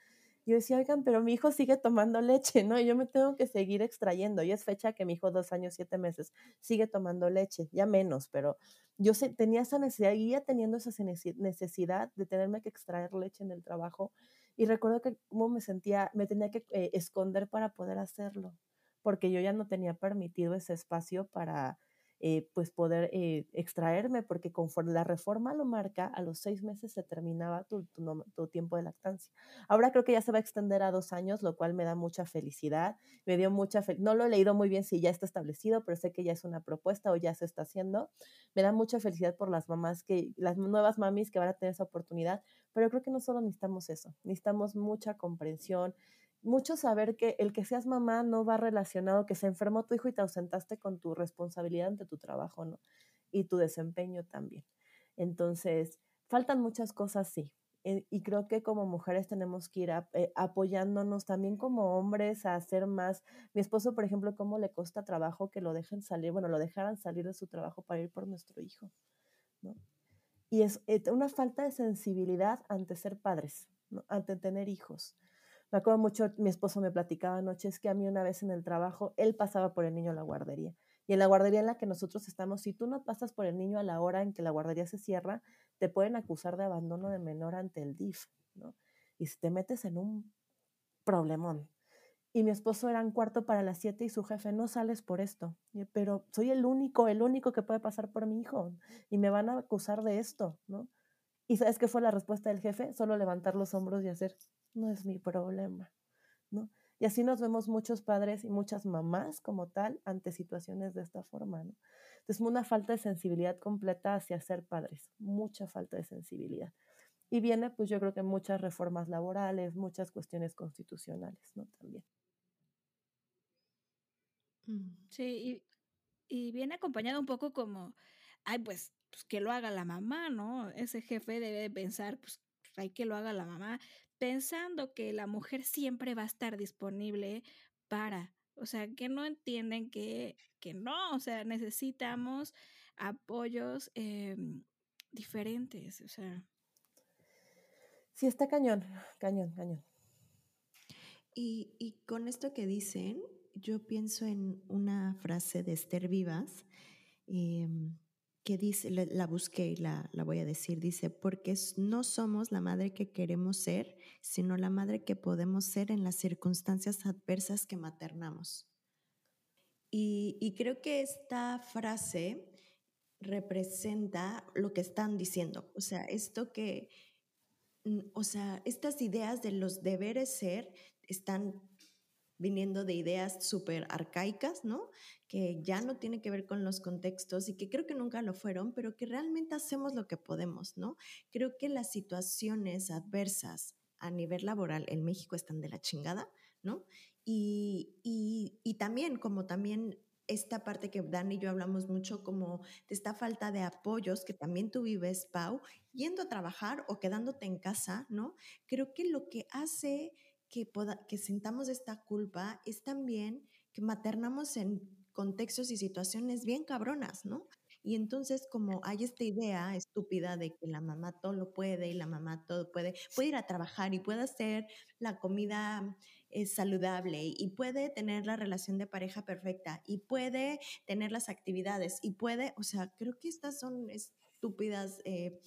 yo decía, oigan, pero mi hijo sigue tomando leche, ¿no? Y yo me tengo que seguir extrayendo. Y es fecha que mi hijo, dos años, siete meses, sigue tomando leche, ya menos, pero yo tenía esa necesidad, seguía teniendo esa necesidad de tenerme que extraer leche en el trabajo. Y recuerdo que como me sentía, me tenía que eh, esconder para poder hacerlo, porque yo ya no tenía permitido ese espacio para eh, pues poder eh, extraerme, porque conforme la reforma lo marca, a los seis meses se terminaba tu, tu, tiempo de lactancia. Ahora creo que ya se va a extender a dos años, lo cual me da mucha felicidad, me dio mucha no lo he leído muy bien si ya está establecido, pero sé que ya es una propuesta o ya se está haciendo. Me da mucha felicidad por las mamás que, las nuevas mamis que van a tener esa oportunidad, pero creo que no solo necesitamos eso, necesitamos mucha comprensión, mucho saber que el que seas mamá no va relacionado, que se enfermó tu hijo y te ausentaste con tu responsabilidad ante tu trabajo, ¿no? Y tu desempeño también. Entonces, faltan muchas cosas, sí. Eh, y creo que como mujeres tenemos que ir eh, apoyándonos también como hombres a hacer más. Mi esposo, por ejemplo, cómo le cuesta trabajo que lo dejen salir, bueno, lo dejaran salir de su trabajo para ir por nuestro hijo, ¿no? Y es eh, una falta de sensibilidad ante ser padres, ante tener hijos. Me acuerdo mucho, mi esposo me platicaba anoche, es que a mí una vez en el trabajo, él pasaba por el niño a la guardería. Y en la guardería en la que nosotros estamos, si tú no pasas por el niño a la hora en que la guardería se cierra, te pueden acusar de abandono de menor ante el DIF, ¿no? Y si te metes en un problemón. Y mi esposo era un cuarto para las siete y su jefe, no sales por esto. Pero soy el único, el único que puede pasar por mi hijo. Y me van a acusar de esto, ¿no? ¿Y sabes qué fue la respuesta del jefe? Solo levantar los hombros y hacer, no es mi problema, ¿no? Y así nos vemos muchos padres y muchas mamás como tal ante situaciones de esta forma, ¿no? Entonces, una falta de sensibilidad completa hacia ser padres, mucha falta de sensibilidad. Y viene, pues yo creo que muchas reformas laborales, muchas cuestiones constitucionales, ¿no? También. Mm. Sí, y, viene acompañado un poco como, ay, pues, pues, que lo haga la mamá, ¿no? Ese jefe debe pensar, pues hay que lo haga la mamá, pensando que la mujer siempre va a estar disponible para, o sea, que no entienden que, que no, o sea, necesitamos apoyos em, diferentes, o sea. Sí, está cañón, cañón, cañón. Y, y con esto que dicen, yo pienso en una frase de Esther Vivas, em, que dice, la, busqué y la, la, voy a decir, dice, porque no somos la madre que queremos ser, sino la madre que podemos ser en las circunstancias adversas que maternamos. Y, y creo que esta frase representa lo que están diciendo, o sea, esto que, o sea, estas ideas de los deberes ser están viniendo de ideas súper arcaicas, ¿no? Que ya no tiene que ver con los contextos y que creo que nunca lo fueron, pero que realmente hacemos lo que podemos, ¿no? Creo que las situaciones adversas a nivel laboral en México están de la chingada, ¿no? Y, y, y también, como también esta parte que Dan y yo hablamos mucho como de esta falta de apoyos que también tú vives, Pau, yendo a trabajar o quedándote en casa, ¿no? Creo que lo que hace que, que sintamos esta culpa es también que maternamos en contextos y situaciones bien cabronas, ¿no? Y entonces como hay esta idea estúpida de que la mamá todo lo puede y la mamá todo puede, puede ir a trabajar y puede hacer la comida eh, saludable y puede tener la relación de pareja perfecta y puede tener las actividades y puede, o sea, creo que estas son estúpidas eh,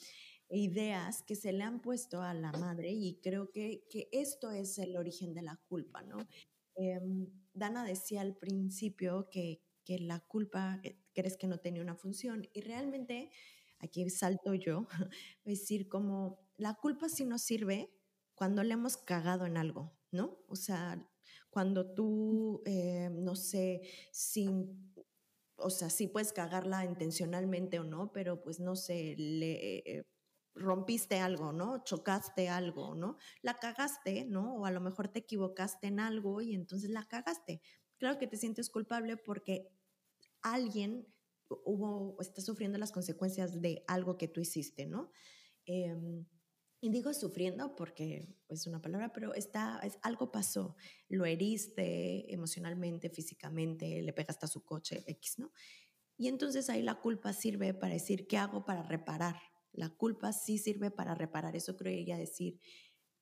ideas que se le han puesto a la madre y creo que, que esto es el origen de la culpa, ¿no? Em, Dana decía al principio que, que la culpa eh, crees que no tenía una función y realmente aquí salto yo, *laughs* decir como la culpa sí nos sirve cuando le hemos cagado en algo, ¿no? O sea, cuando tú, eh, no sé, sin, o sea, sí puedes cagarla intencionalmente o no, pero pues no sé, le eh, rompiste algo, ¿no? Chocaste algo, ¿no? La cagaste, ¿no? O a lo mejor te equivocaste en algo y entonces la cagaste. Claro que te sientes culpable porque alguien hubo, está sufriendo las consecuencias de algo que tú hiciste, ¿no? Em, y digo sufriendo porque es una palabra, pero está, es, algo pasó. Lo heriste emocionalmente, físicamente, le pegaste a su coche, X, ¿no? Y entonces ahí la culpa sirve para decir, ¿qué hago para reparar? La culpa sí sirve para reparar, eso creo ella decir,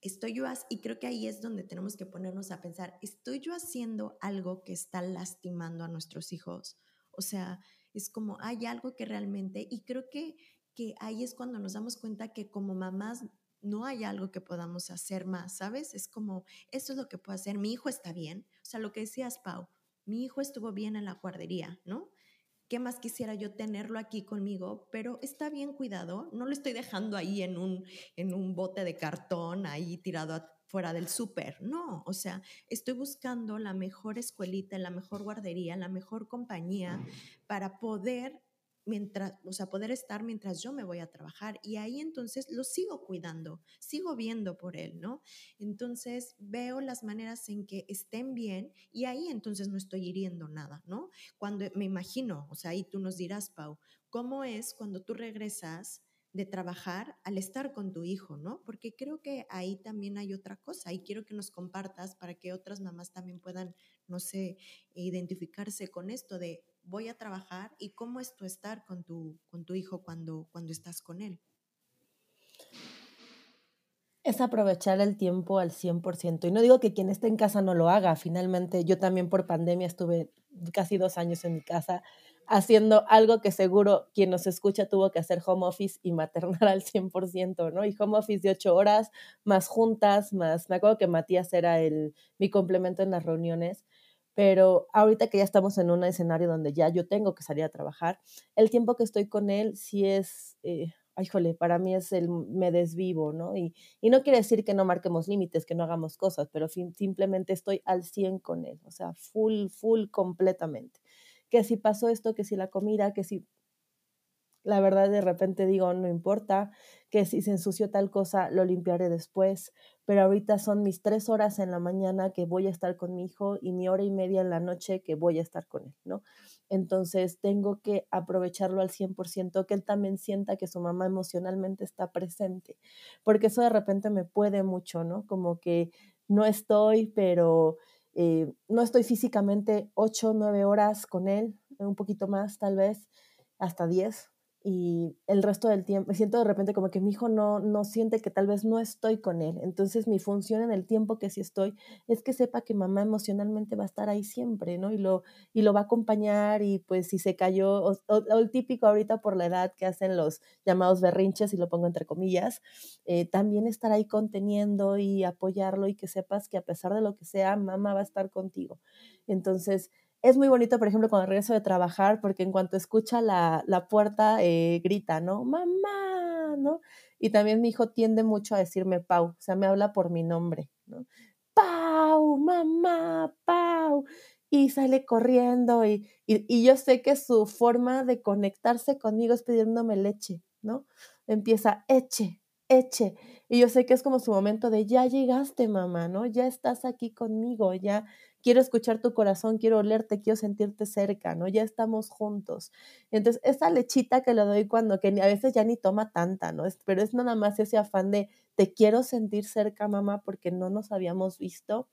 estoy yo, y creo que ahí es donde tenemos que ponernos a pensar, ¿estoy yo haciendo algo que está lastimando a nuestros hijos? O sea, es como hay algo que realmente, y creo que, que ahí es cuando nos damos cuenta que como mamás no hay algo que podamos hacer más, ¿sabes? Es como, esto es lo que puedo hacer, mi hijo está bien, o sea, lo que decías, Pau, mi hijo estuvo bien en la guardería, ¿no? ¿Qué más quisiera yo tenerlo aquí conmigo? Pero está bien cuidado, no lo estoy dejando ahí en un, en un bote de cartón, ahí tirado fuera del súper, no, o sea, estoy buscando la mejor escuelita, la mejor guardería, la mejor compañía para poder mientras, o sea, poder estar mientras yo me voy a trabajar y ahí entonces lo sigo cuidando, sigo viendo por él, ¿no? Entonces veo las maneras en que estén bien y ahí entonces no estoy hiriendo nada, ¿no? Cuando me imagino, o sea, ahí tú nos dirás, Pau, ¿cómo es cuando tú regresas? de trabajar al estar con tu hijo, ¿no? Porque creo que ahí también hay otra cosa y quiero que nos compartas para que otras mamás también puedan, no sé, identificarse con esto de voy a trabajar y cómo es tu estar con tu, con tu hijo cuando, cuando estás con él. Es aprovechar el tiempo al 100%. Y no digo que quien esté en casa no lo haga. Finalmente, yo también por pandemia estuve casi dos años en mi casa haciendo algo que seguro quien nos escucha tuvo que hacer home office y maternar *laughs* al 100%, ¿no? Y home office de ocho horas, más juntas, más... Me acuerdo que Matías era el, mi complemento en las reuniones pero ahorita que ya estamos en un escenario donde ya yo tengo que salir a trabajar, el tiempo que estoy con él sí es, eh, híjole, para mí es el me desvivo, ¿no? Y, y no quiere decir que no marquemos límites, que no hagamos cosas, pero simplemente estoy al 100 con él, o sea, full, full completamente. Que si pasó esto, que si la comida, que si la verdad de repente digo, no importa, que si se ensució tal cosa, lo limpiaré después, pero ahorita son mis tres horas en la mañana que voy a estar con mi hijo y mi hora y media en la noche que voy a estar con él, ¿no? Entonces tengo que aprovecharlo al 100%, que él también sienta que su mamá emocionalmente está presente, porque eso de repente me puede mucho, ¿no? Como que no estoy, pero eh, no estoy físicamente ocho, nueve horas con él, un poquito más tal vez, hasta diez, y el resto del tiempo, me siento de repente como que mi hijo no, no siente que tal vez no estoy con él. Entonces mi función en el tiempo que sí estoy es que sepa que mamá emocionalmente va a estar ahí siempre, ¿no? Y lo, y lo va a acompañar y pues si se cayó, o, el típico ahorita por la edad que hacen los llamados berrinches, y lo pongo entre comillas, eh, también estar ahí conteniendo y apoyarlo y que sepas que a pesar de lo que sea, mamá va a estar contigo. Entonces, es muy bonito, por ejemplo, cuando regreso de trabajar, porque en cuanto escucha la, la puerta, eh, grita, ¿no? Mamá, ¿no? Y también mi hijo tiende mucho a decirme Pau, o sea, me habla por mi nombre, ¿no? Pau, mamá, Pau. Y sale corriendo y, y, y yo sé que su forma de conectarse conmigo es pidiéndome leche, ¿no? Empieza, eche, eche. Y yo sé que es como su momento de, ya llegaste, mamá, ¿no? Ya estás aquí conmigo, ya, quiero escuchar tu corazón, quiero olerte, quiero sentirte cerca, ¿no? Ya estamos juntos. Entonces, esa lechita que le doy cuando, que a veces ya ni toma tanta, ¿no? Pero es nada más ese afán de, te quiero sentir cerca, mamá, porque no nos habíamos visto,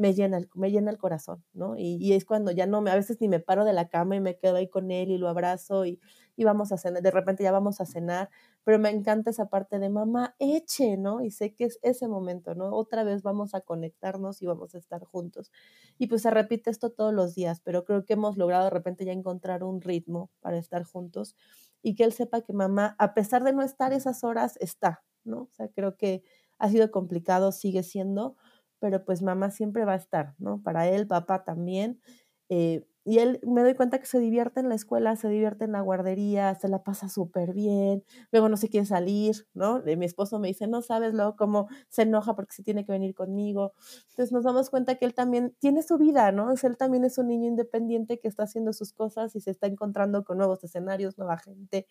me llena me llena el corazón, ¿no? Y, y es cuando ya no, me, a veces ni me paro de la cama y me quedo ahí con él y lo abrazo y, y vamos a cenar, de repente ya vamos a cenar, pero me encanta esa parte de mamá, eche, ¿no? Y sé que es ese momento, ¿no? Otra vez vamos a conectarnos y vamos a estar juntos. Y pues se repite esto todos los días, pero creo que hemos logrado de repente ya encontrar un ritmo para estar juntos y que él sepa que mamá, a pesar de no estar esas horas, está, ¿no? O sea, creo que ha sido complicado, sigue siendo, pero pues mamá siempre va a estar, ¿no? Para él, papá también. Eh, y él me doy cuenta que se divierte en la escuela, se divierte en la guardería, se la pasa súper bien, luego no se quiere salir, ¿no? mi esposo me dice, no sabes luego cómo se enoja porque se tiene que venir conmigo. Entonces nos damos cuenta que él también tiene su vida, ¿no? él también es un niño independiente que está haciendo sus cosas y se está encontrando con nuevos escenarios, nueva gente.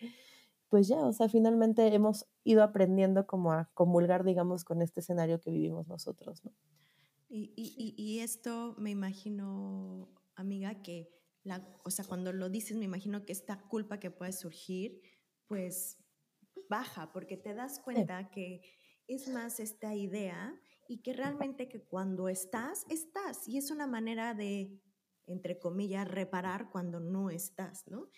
Pues ya, o sea, finalmente hemos ido aprendiendo como a comulgar, digamos, con este escenario que vivimos nosotros, ¿no? Y, y, y esto me imagino amiga, que la, o sea, cuando lo dices, me imagino que esta culpa que puede surgir, pues baja, porque te das cuenta que es más esta idea y que realmente que cuando estás, estás. Y es una manera de, entre comillas, reparar cuando no estás, ¿no?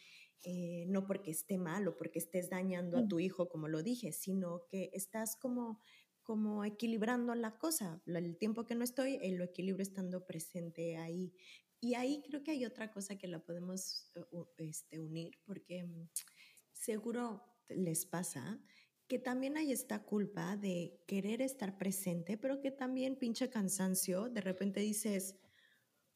Eh, no porque esté mal o porque estés dañando a tu hijo, como lo dije, sino que estás como, como equilibrando la cosa. El tiempo que no estoy, lo equilibro estando presente ahí. Y ahí creo que hay otra cosa que la podemos eh, este, unir, porque mm, seguro les pasa que también hay esta culpa de querer estar presente, pero que también pinche cansancio, de repente dices,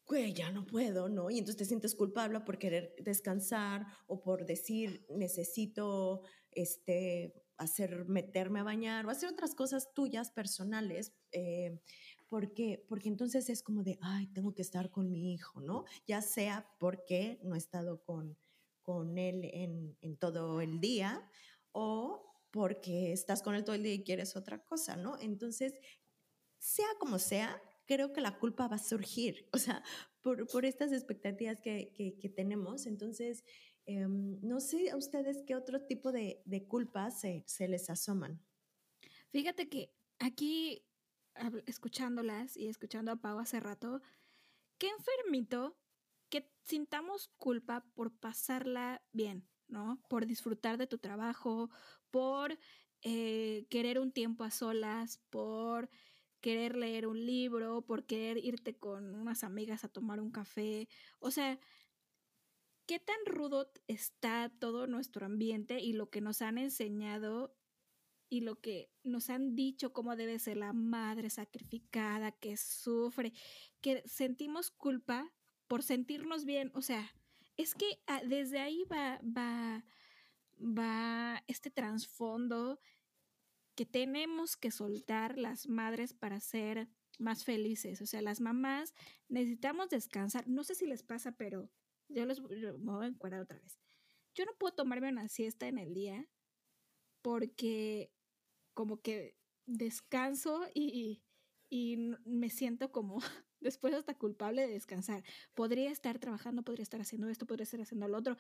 güey, ya no puedo, ¿no? Y entonces te sientes culpable por querer descansar o por decir, necesito, este, hacer, meterme a bañar o hacer otras cosas tuyas personales. Eh, porque, porque entonces es como de, ay, tengo que estar con mi hijo, ¿no? Ya sea porque no he estado con, con él en, en todo el día o porque estás con él todo el día y quieres otra cosa, ¿no? Entonces, sea como sea, creo que la culpa va a surgir, o sea, por, por estas expectativas que, que, tenemos. Entonces, eh, no sé a ustedes qué otro tipo de, de culpas se, se les asoman. Fíjate que aquí escuchándolas y escuchando a Pau hace rato, qué enfermito que sintamos culpa por pasarla bien, ¿no? Por disfrutar de tu trabajo, por eh, querer un tiempo a solas, por querer leer un libro, por querer irte con unas amigas a tomar un café. O sea, ¿qué tan rudo está todo nuestro ambiente y lo que nos han enseñado y lo que nos han dicho cómo debe ser la madre sacrificada que sufre, que sentimos culpa por sentirnos bien, o sea, es que ah, desde ahí va, va, va este trasfondo que tenemos que soltar las madres para ser más felices. O sea, las mamás necesitamos descansar. No sé si les pasa, pero yo les me voy a encuadrar otra vez. Yo no puedo tomarme una siesta en el día porque como que descanso y, y me siento como *laughs* después hasta culpable de descansar. Podría estar trabajando, podría estar haciendo esto, podría estar haciendo lo otro.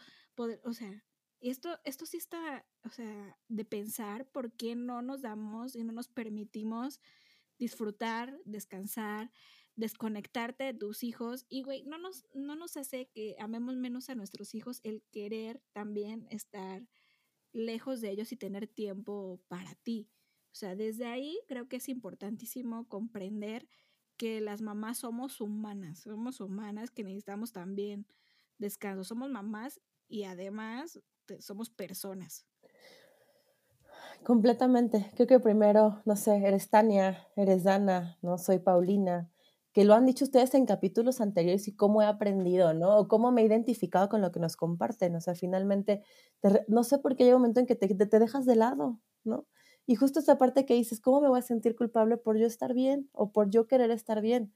o sea, esto, esto sí está, o sea, de pensar por qué no nos damos y no nos permitimos disfrutar, descansar, desconectarte de tus hijos. Y, güey, no nos, no nos hace que amemos menos a nuestros hijos el querer también estar lejos de ellos y tener tiempo para ti. O sea, desde ahí creo que es importantísimo comprender que las mamás somos humanas, somos humanas que necesitamos también descanso, somos mamás y además somos personas. Completamente. Creo que primero, no sé, eres Tania, eres Dana, ¿no? Soy Paulina, que lo han dicho ustedes en capítulos anteriores y cómo he aprendido, ¿no? O cómo me he identificado con lo que nos comparten. O sea, finalmente, no sé por qué llega un momento en que te, te, dejas de lado, ¿no? Y justo esa parte que dices, ¿cómo me voy a sentir culpable por yo estar bien o por yo querer estar bien?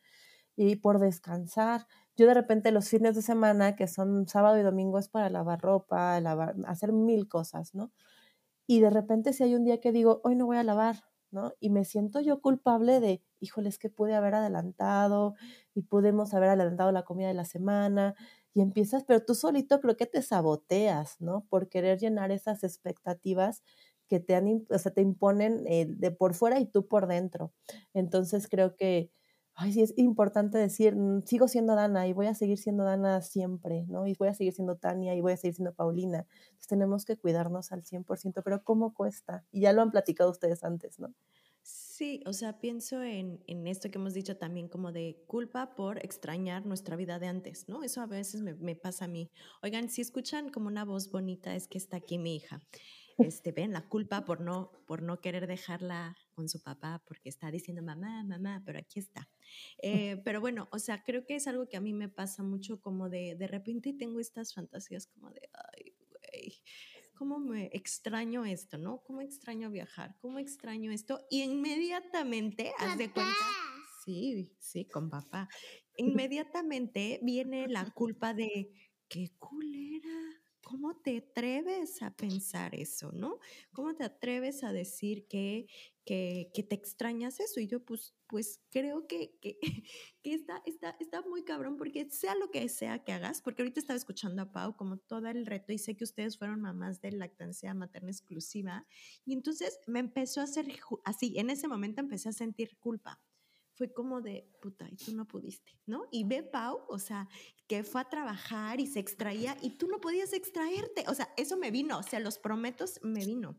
Y por descansar. Yo de repente los fines de semana, que son sábado y domingo, es para lavar ropa, hacer mil cosas, ¿no? Y de repente si hay un día que digo, hoy no voy a lavar, ¿no? Y me siento yo culpable de, híjoles, que pude haber adelantado y pudimos haber adelantado la comida de la semana y empiezas, pero tú solito creo que te saboteas, ¿no? Por querer llenar esas expectativas que te, han, o sea, te imponen eh, de por fuera y tú por dentro. Entonces creo que, ay, sí es importante decir, mm, sigo siendo Dana y voy a seguir siendo Dana siempre, ¿no? Y voy a seguir siendo Tania y voy a seguir siendo Paulina. Entonces tenemos que cuidarnos al 100%, pero ¿cómo cuesta? Y ya lo han platicado ustedes antes, ¿no? Sí, o sea, pienso en, en, esto que hemos dicho también como de culpa por extrañar nuestra vida de antes, ¿no? Eso a veces me, me pasa a mí. Oigan, si escuchan como una voz bonita, es que está aquí mi hija este, ven la culpa por no, por no querer dejarla con su papá porque está diciendo mamá, mamá, pero aquí está. Eh, pero bueno, o sea, creo que es algo que a mí me pasa mucho como de, de repente tengo estas fantasías como de, ay, güey, cómo me extraño esto, ¿no? ¿Cómo extraño viajar? ¿Cómo extraño esto? Y inmediatamente, haz de cuenta, sí, sí, con papá, inmediatamente viene la *laughs* culpa de, qué culera ¿cómo te atreves a pensar eso, no? ¿Cómo te atreves a decir que, que, te extrañas eso? Y yo, pues, pues creo que, que, *laughs* que está, está, está muy cabrón, porque sea lo que sea que hagas, porque ahorita estaba escuchando a Pau como todo el reto y sé que ustedes fueron mamás de lactancia materna exclusiva, y entonces me empezó a hacer así, en ese momento empecé a sentir culpa fue como de, puta, y tú no pudiste, ¿no? Y ve Pau, o sea, que fue a trabajar y se extraía y tú no podías extraerte, o sea, eso me vino, o sea, los prometos me vino.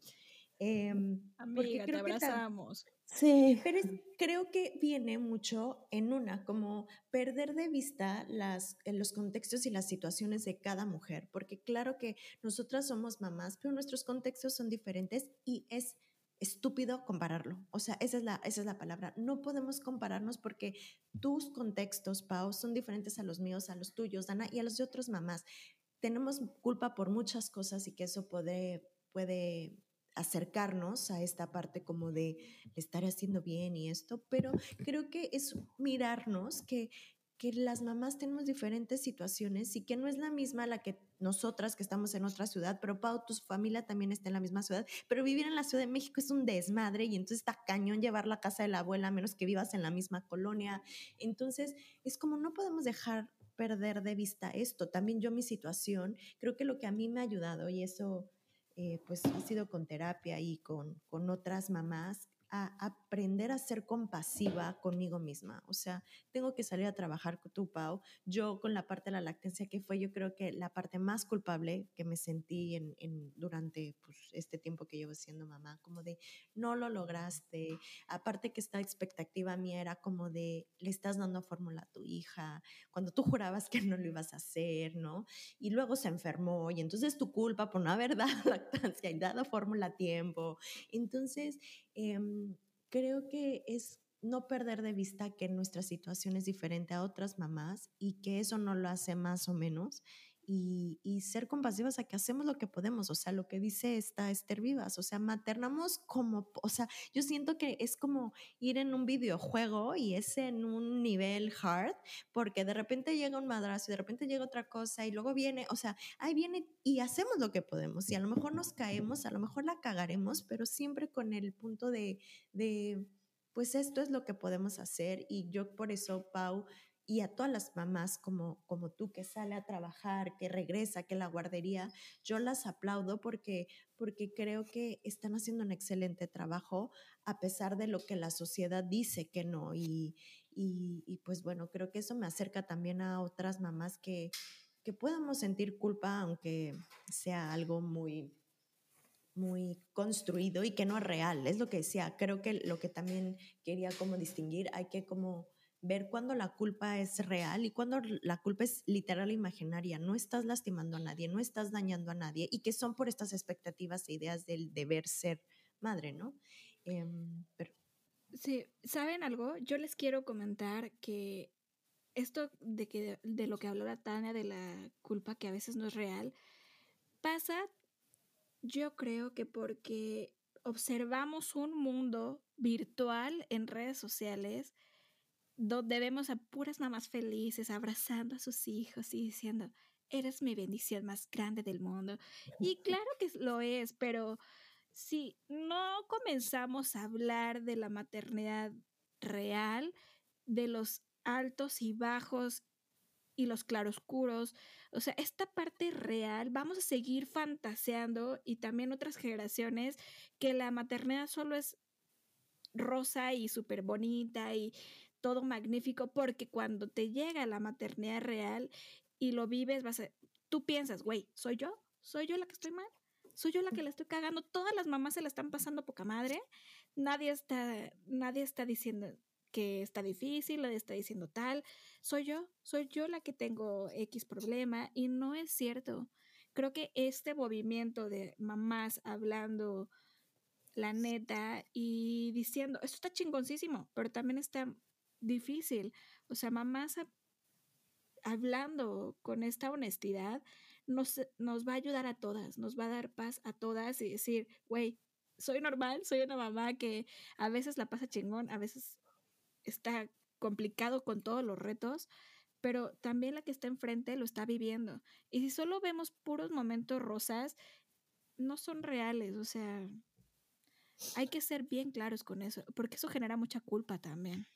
Eh, Amiga, te abrazamos. sí. Pero creo que viene mucho en una, como perder de vista las, los contextos y las situaciones de cada mujer, porque claro que nosotras somos mamás, pero nuestros contextos son diferentes y es estúpido compararlo. O sea, esa es, la, esa es la palabra. No podemos compararnos porque tus contextos, Pau, son diferentes a los míos, a los tuyos, Dana, y a los de otras mamás. Tenemos culpa por muchas cosas y que eso puede, puede acercarnos a esta parte como de estar haciendo bien y esto, pero creo que es mirarnos que que las mamás tenemos diferentes situaciones y que no es la misma la que nosotras que estamos en otra ciudad, pero Pau, tu familia también está en la misma ciudad, pero vivir en la Ciudad de México es un desmadre y entonces está cañón llevar la casa de la abuela a menos que vivas en la misma colonia. Entonces, es como no podemos dejar perder de vista esto. También yo mi situación, creo que lo que a mí me ha ayudado y eso eh, pues ha sido con terapia y con, con otras mamás, a aprender a ser compasiva conmigo misma. O sea, tengo que salir a trabajar con tu Pau. Yo con la parte de la lactancia, que fue yo creo que la parte más culpable que me sentí en, en durante pues, este tiempo que llevo siendo mamá, como de no lo lograste. Aparte que esta expectativa mía era como de le estás dando fórmula a tu hija, cuando tú jurabas que no lo ibas a hacer, ¿no? Y luego se enfermó y entonces tu culpa por no haber *laughs* dado lactancia y dado fórmula a tiempo. Entonces, Em, creo que es no perder de vista que nuestra situación es diferente a otras mamás y que eso no lo hace más o menos y, ser compasivas a que hacemos lo que podemos, o sea, lo que dice esta Esther Vivas, o sea, maternamos como, o sea, yo siento que es como ir en un videojuego y es en un nivel hard, porque de repente llega un madrazo y de repente llega otra cosa y luego viene, o sea, ahí viene y hacemos lo que podemos y a lo mejor nos caemos, a lo mejor la cagaremos, pero siempre con el punto de, de pues esto es lo que podemos hacer y yo por eso, Pau, y a todas las mamás como, como tú que sale a trabajar, que regresa, que la guardería, yo las aplaudo porque, porque creo que están haciendo un excelente trabajo a pesar de lo que la sociedad dice que no. Y, y, pues bueno, creo que eso me acerca también a otras mamás que, que podamos sentir culpa aunque sea algo muy muy construido y que no es real, es lo que decía, creo que lo que también quería como distinguir, hay que como ver cuándo la culpa es real y cuándo la culpa es literal imaginaria. No estás lastimando a nadie, no estás dañando a nadie y que son por estas expectativas e ideas del deber ser madre, ¿no? Em, pero... Sí, ¿saben algo? Yo les quiero comentar que esto de, que, de lo que habló la Tania, de la culpa que a veces no es real, pasa, yo creo que porque observamos un mundo virtual en redes sociales donde vemos a puras mamás felices abrazando a sus hijos y diciendo, eres mi bendición más grande del mundo. Y claro que lo es, pero si no comenzamos a hablar de la maternidad real, de los altos y bajos y los claroscuros, o sea, esta parte real, vamos a seguir fantaseando y también otras generaciones que la maternidad solo es rosa y súper bonita y todo magnífico porque cuando te llega la maternidad real y lo vives, vas a, tú piensas, güey, ¿soy yo? ¿Soy yo la que estoy mal? ¿Soy yo la que la estoy cagando? Todas las mamás se la están pasando poca madre. Nadie está, nadie está diciendo que está difícil, nadie está diciendo tal. Soy yo, soy yo la que tengo X problema y no es cierto. Creo que este movimiento de mamás hablando la neta y diciendo, esto está chingoncísimo, pero también está difícil. O sea, mamás hablando con esta honestidad nos, nos va a ayudar a todas, nos va a dar paz a todas y decir, güey, soy normal, soy una mamá que a veces la pasa chingón, a veces está complicado con todos los retos, pero también la que está enfrente lo está viviendo. Y si solo vemos puros momentos rosas, no son reales, o sea, hay que ser bien claros con eso, porque eso genera mucha culpa también.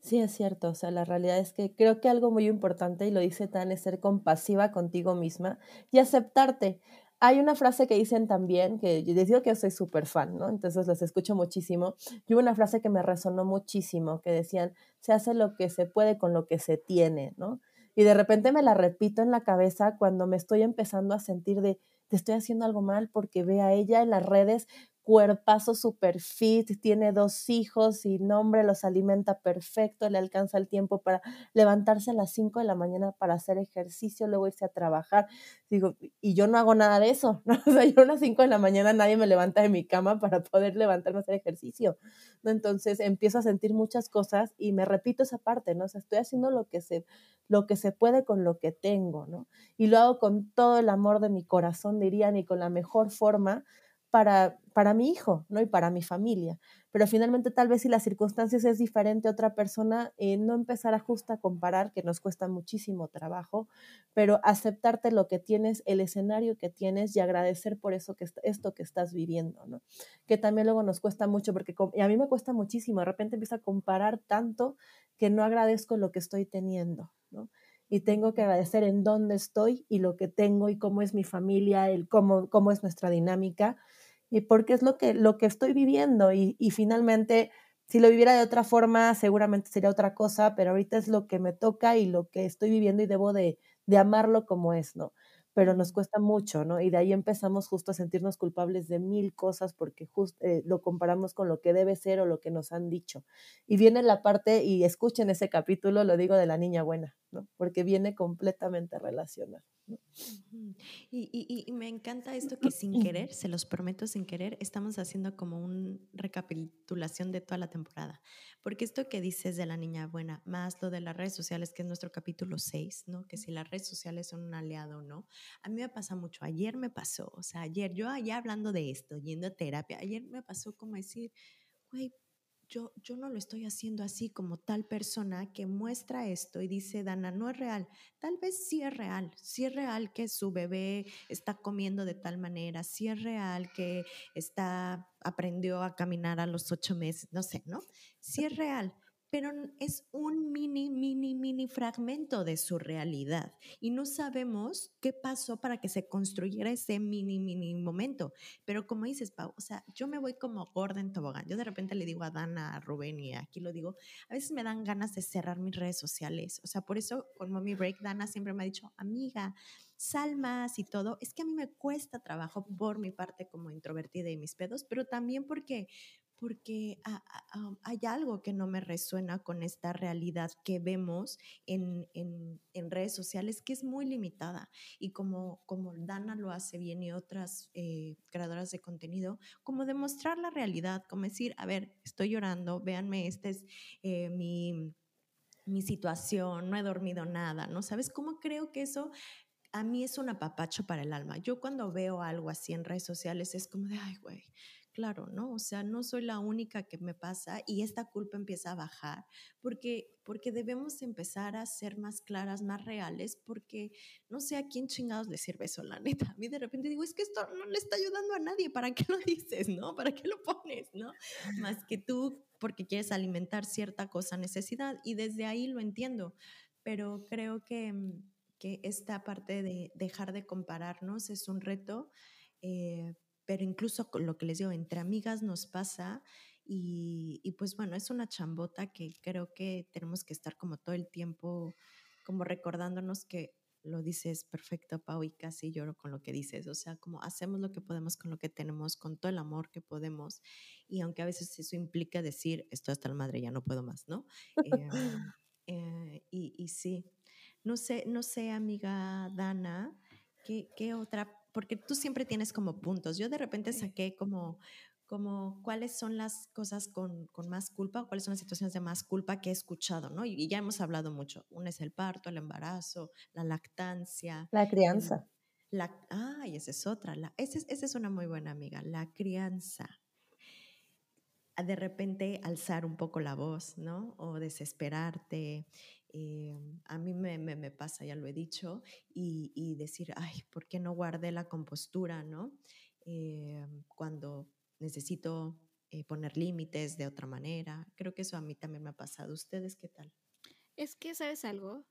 Sí, es cierto. O sea, la realidad es que creo que algo muy importante, y lo dice Tan, es ser compasiva contigo misma y aceptarte. Hay una frase que dicen también, que yo les digo que yo soy súper fan, ¿no? Entonces las escucho muchísimo. Y hubo una frase que me resonó muchísimo, que decían, se hace lo que se puede con lo que se tiene, ¿no? Y de repente me la repito en la cabeza cuando me estoy empezando a sentir de, te estoy haciendo algo mal porque ve a ella en las redes cuerpazo super fit, tiene dos hijos y nombre, los alimenta perfecto, le alcanza el tiempo para levantarse a las 5 de la mañana para hacer ejercicio, luego irse a trabajar. Digo, y yo no hago nada de eso, *laughs* ¿no? O sea, yo a las 5 de la mañana nadie me levanta de mi cama para poder levantarme a hacer ejercicio. Entonces empiezo a sentir muchas cosas y me repito esa parte, ¿no? O sea, estoy haciendo lo que se, lo que se puede con lo que tengo, ¿no? Y lo hago con todo el amor de mi corazón, dirían, y con la mejor forma, para, para mi hijo, ¿no? Y para mi familia. Pero finalmente tal vez si las circunstancias es diferente a otra persona, eh, no empezar a justo a comparar, que nos cuesta muchísimo trabajo, pero aceptarte lo que tienes, el escenario que tienes y agradecer por eso que esto que estás viviendo, ¿no? Que también luego nos cuesta mucho, porque a mí me cuesta muchísimo, de repente empiezo a comparar tanto que no agradezco lo que estoy teniendo, ¿no? y tengo que agradecer en dónde estoy y lo que tengo y cómo es mi familia, el cómo, cómo es nuestra dinámica y porque es lo que, lo que estoy viviendo y, y finalmente si lo viviera de otra forma seguramente sería otra cosa, pero ahorita es lo que me toca y lo que estoy viviendo y debo de, de amarlo como es, ¿no? Pero nos cuesta mucho, ¿no? Y de ahí empezamos justo a sentirnos culpables de mil cosas porque justo eh, lo comparamos con lo que debe ser o lo que nos han dicho. Y viene la parte, y escuchen ese capítulo, lo digo de la niña buena. ¿no? Porque viene completamente relacionado. Y, y, me encanta esto que sin querer, se los prometo sin querer, estamos haciendo como una recapitulación de toda la temporada. Porque esto que dices de la niña buena, más lo de las redes sociales, que es nuestro capítulo 6, ¿no? Que si las redes sociales son un aliado o no. A mí me pasa mucho. Ayer me pasó, o sea, ayer yo allá hablando de esto, yendo a terapia, ayer me pasó como decir, güey, yo, yo no lo estoy haciendo así como tal persona que muestra esto y dice, Dana, no es real. Tal vez sí es real, sí es real que su bebé está comiendo de tal manera, sí es real que está, aprendió a caminar a los ocho meses, no sé, ¿no? Sí es real, pero es un mini, mini, mini fragmento de su realidad y no sabemos qué pasó para que se construyera ese mini, mini momento. Pero como dices, Pau, o sea, yo me voy como Gordon Tobogán. Yo de repente le digo a Dana, a Rubén y aquí lo digo, a veces me dan ganas de cerrar mis redes sociales. O sea, por eso con Mommy Break, Dana siempre me ha dicho, amiga, salmas y todo. Es que a mí me cuesta trabajo por mi parte como introvertida y mis pedos, pero también porque porque hay algo que no me resuena con esta realidad que vemos en, redes sociales que es muy limitada y como, como Dana lo hace bien y otras eh, creadoras de contenido, como demostrar la realidad, como decir, a ver, estoy llorando, véanme, esta es eh, mi, mi situación, no he dormido nada, ¿no? ¿Sabes cómo creo que eso a mí es un apapacho para el alma? Yo cuando veo algo así en redes sociales es como de, ay, güey, claro, ¿no? O sea, no soy la única que me pasa y esta culpa empieza a bajar porque, porque debemos empezar a ser más claras, más reales, porque no sé a quién chingados le sirve eso, la neta. A mí de repente digo, es que esto no le está ayudando a nadie, ¿para qué lo *laughs* dices, no? ¿Para qué lo pones, no? Más que tú porque quieres alimentar cierta cosa, necesidad, y desde ahí lo entiendo, pero creo que, que esta parte de dejar de compararnos es un reto. Eh, pero incluso con lo que les digo, entre amigas nos pasa y, y, pues bueno, es una chambota que creo que tenemos que estar como todo el tiempo como recordándonos que lo dices perfecto, Pau, y casi lloro con lo que dices, o sea, como hacemos lo que podemos con lo que tenemos, con todo el amor que podemos, y aunque a veces eso implica decir, esto hasta la madre, ya no puedo más, ¿no? Eh, eh, y, y, sí, no sé, no sé, amiga Dana, ¿qué, qué otra porque tú siempre tienes como puntos. Yo de repente saqué como, como cuáles son las cosas con, con, más culpa o cuáles son las situaciones de más culpa que he escuchado, ¿no? Y, ya hemos hablado mucho. Una es el parto, el embarazo, la lactancia. La crianza. la, ay, esa es otra. La, esa, esa es una muy buena amiga, la crianza de repente alzar un poco la voz, ¿no? O desesperarte, eh, a mí me, pasa, ya lo he dicho, y, y, decir, ay, ¿por qué no guardé la compostura, no? Eh, cuando necesito eh, poner límites de otra manera. Creo que eso a mí también me ha pasado. ¿Ustedes qué tal? Es que, ¿sabes algo?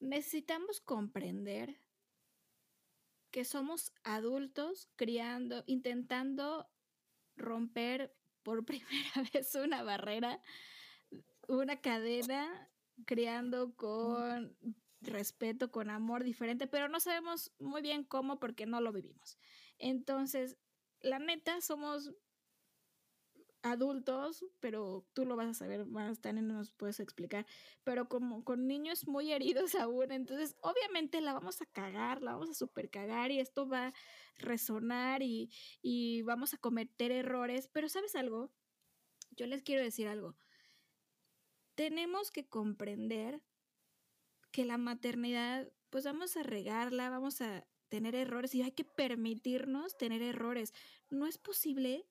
Necesitamos comprender que somos adultos criando, intentando romper por *laughs* primera vez una barrera, una cadena criando con respeto, con amor diferente, pero no sabemos muy bien cómo porque no lo vivimos. Entonces, la neta, somos adultos, pero tú lo vas a saber más, Tania nos puedes explicar, pero como con niños muy heridos *laughs* aún, entonces obviamente la vamos a cagar, la vamos a super cagar y esto va a resonar y, y vamos a cometer errores, pero ¿sabes algo? Yo les quiero decir algo tenemos que comprender que la maternidad, pues vamos a regarla, vamos a tener errores y hay que permitirnos tener errores. No es posible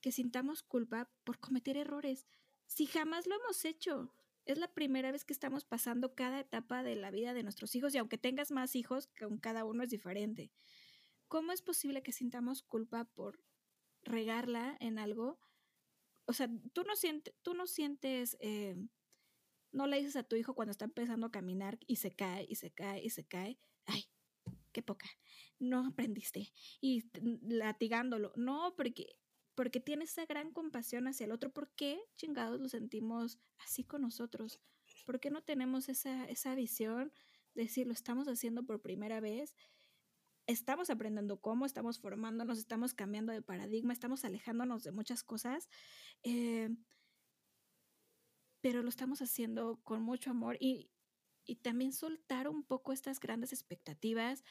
que sintamos culpa por cometer errores si jamás lo hemos hecho. Es la primera vez que estamos pasando cada etapa de la vida de nuestros hijos y aunque tengas más hijos, con cada uno es diferente. ¿Cómo es posible que sintamos culpa por regarla en algo? O sea, tú no, sientes, tú no sientes eh, no le dices a tu hijo cuando está empezando a caminar y se cae y se cae y se cae, ay, qué poca, no aprendiste. Y latigándolo, no, porque, porque tiene esa gran compasión hacia el otro. ¿Por qué chingados lo sentimos así con nosotros? ¿Por qué no tenemos esa, esa visión de decir, lo estamos haciendo por primera vez? Estamos aprendiendo cómo, estamos formándonos, estamos cambiando de paradigma, estamos alejándonos de muchas cosas. Eh, pero lo estamos haciendo con mucho amor y y también soltar un poco estas grandes expectativas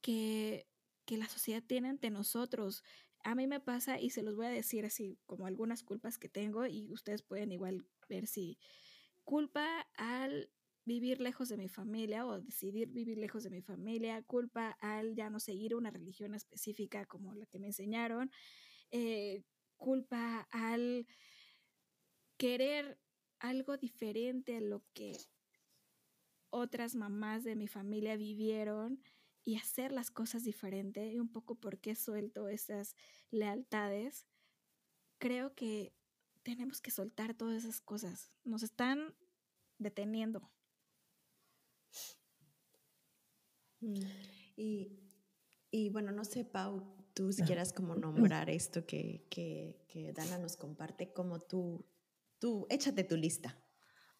que, que la sociedad tiene ante nosotros. A mí me pasa y se los voy a decir así como algunas culpas que tengo y ustedes pueden igual ver si culpa al vivir lejos de mi familia o decidir vivir lejos de mi familia, culpa al ya no seguir una religión específica como la que me enseñaron, eh, culpa al querer algo diferente a lo que otras mamás de mi familia vivieron y hacer las cosas diferente y un poco por qué suelto esas lealtades, creo que tenemos que soltar todas esas cosas. Nos están deteniendo. Mm, y, bueno, no sé, Pau, tú si quieras como nombrar esto que, que, Dana nos comparte, como tú, tú, échate tu lista.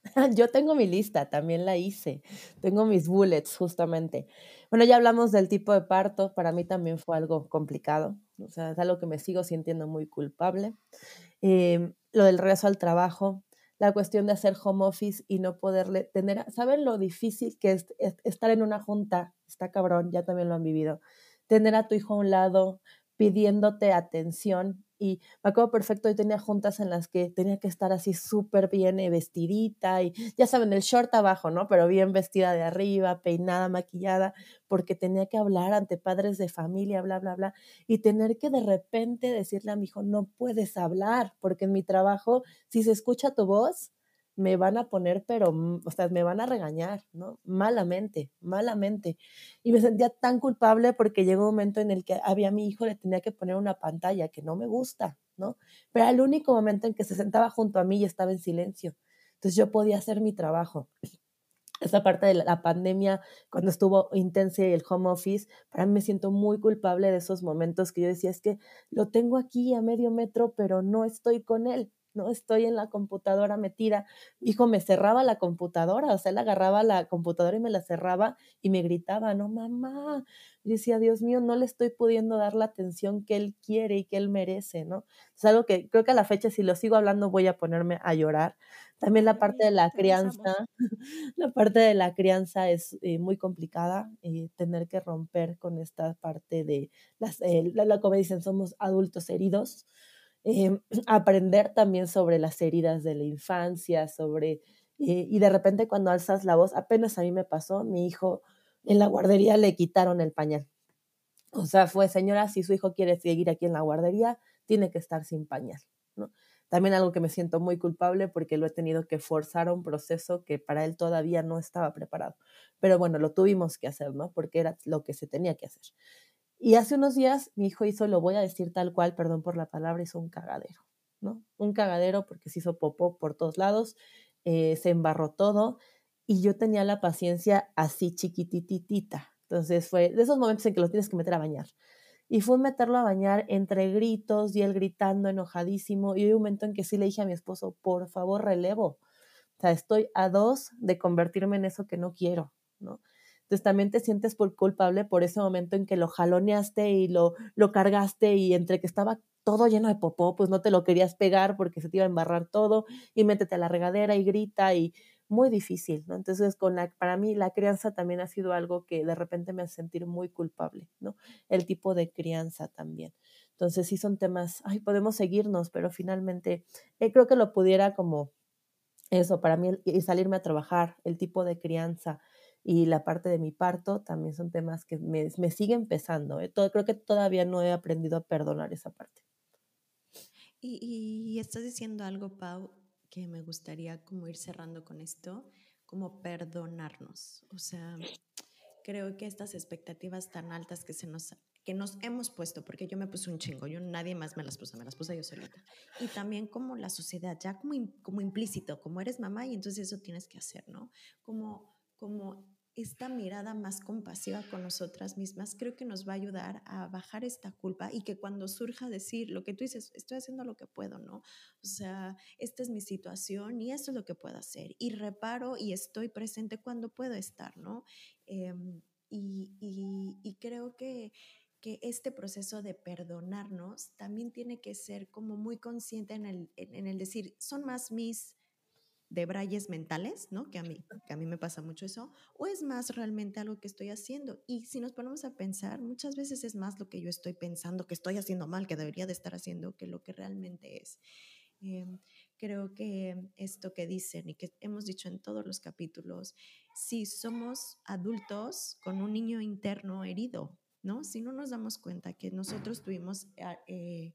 *laughs* Yo tengo mi lista, también la hice. Tengo mis bullets, justamente. Bueno, ya hablamos del tipo de parto. Para mí también fue algo complicado. O sea, es algo que me sigo sintiendo muy culpable. Em, lo del regreso al trabajo, la cuestión de hacer home office y no poderle tener, ¿saben lo difícil que es, estar en una junta? Está cabrón, ya también lo han vivido. Tener a tu hijo a un lado pidiéndote atención y me acuerdo perfecto, yo tenía juntas en las que tenía que estar así súper bien eh, vestidita y ya saben, el short abajo, ¿no? Pero bien vestida de arriba, peinada, maquillada, porque tenía que hablar ante padres de familia, bla, bla, bla, y tener que de repente decirle a mi hijo, no puedes hablar, porque en mi trabajo, si se escucha tu voz, me van a poner, pero, mm, o sea, me van a regañar, ¿no? Malamente, malamente. Y me sentía tan culpable porque llegó un momento en el que había mi hijo, le tenía que poner una pantalla que no me gusta, ¿no? Pero era el único momento en que se sentaba junto a mí y estaba en silencio. Entonces yo podía hacer mi trabajo. Esa parte de la pandemia, cuando estuvo intensa y el home office, para mí me siento muy culpable de esos momentos que yo decía, es que lo tengo aquí a medio metro, pero no estoy con él, ¿no? Estoy en la computadora metida. hijo me cerraba la computadora, o sea, él agarraba la computadora y me la cerraba y me gritaba, no, mamá. Y decía, Dios mío, no le estoy pudiendo dar la atención que él quiere y que él merece, ¿no? Es algo que creo que a la fecha, si lo sigo hablando, voy a ponerme a llorar. También la parte de la crianza, *laughs* la parte de la crianza es eh, muy complicada, eh, tener que romper con esta parte de, las, eh, la, como dicen, somos adultos heridos, Em, *clears throat* aprender también sobre las heridas de la infancia, sobre, eh, y de repente cuando alzas la voz, apenas a mí me pasó, mi hijo en la guardería le quitaron el pañal. O sea, fue, señora, si su hijo quiere seguir aquí en la guardería, tiene que estar sin pañal, ¿no? También algo que me siento muy culpable porque lo he tenido que forzar a un proceso que para él todavía no estaba preparado. Pero bueno, lo tuvimos que hacer, ¿no? Porque era lo que se tenía que hacer. Y hace unos días mi hijo hizo, lo voy a decir tal cual, perdón por la palabra, hizo un cagadero, ¿no? Un cagadero porque se hizo popó por todos lados, eh, se embarró todo y yo tenía la paciencia así chiquititita. Entonces fue de esos momentos en que lo tienes que meter a bañar. Y fue meterlo a bañar entre gritos y él gritando, enojadísimo. Y hubo un momento en que sí le dije a mi esposo, por favor, relevo. O sea, estoy a dos de convertirme en eso que no quiero, ¿no? Entonces también te sientes por culpable por ese momento en que lo jaloneaste y lo, lo cargaste y entre que estaba todo lleno de popó, pues no te lo querías pegar porque se te iba a embarrar todo y métete a la regadera y grita y muy difícil, ¿no? Entonces, con la, para mí la crianza también ha sido algo que de repente me hace sentir muy culpable, ¿no? El tipo de crianza también. Entonces, sí son temas, ay, podemos seguirnos, pero finalmente eh, creo que lo pudiera como eso, para mí, y salirme a trabajar, el tipo de crianza, y la parte de mi parto también son temas que me, siguen pesando. ¿eh? Todo, creo que todavía no he aprendido a perdonar esa parte. Y, y, estás diciendo algo, Pau, que me gustaría como ir cerrando con esto, como perdonarnos. O sea, creo que estas expectativas tan altas que se nos que nos hemos puesto, porque yo me puse un chingo, yo nadie más me las puso, me las puse yo solita. Y también como la sociedad, ya como, como implícito, como eres mamá y entonces eso tienes que hacer, ¿no? Como como esta mirada más compasiva con nosotras mismas, creo que nos va a ayudar a bajar esta culpa y que cuando surja decir lo que tú dices, estoy haciendo lo que puedo, ¿no? O sea, esta es mi situación y esto es lo que puedo hacer. Y reparo y estoy presente cuando puedo estar, ¿no? Em, y, creo que, que este proceso de perdonarnos también tiene que ser como muy consciente en el, en el decir, son más mis de brayes mentales, ¿no? Que a, mí, que a mí me pasa mucho eso, o es más realmente algo que estoy haciendo. Y si nos ponemos a pensar, muchas veces es más lo que yo estoy pensando que estoy haciendo mal, que debería de estar haciendo, que lo que realmente es. Em, creo que esto que dicen y que hemos dicho en todos los capítulos, si somos adultos con un niño interno herido, ¿no? Si no nos damos cuenta que nosotros tuvimos... Eh,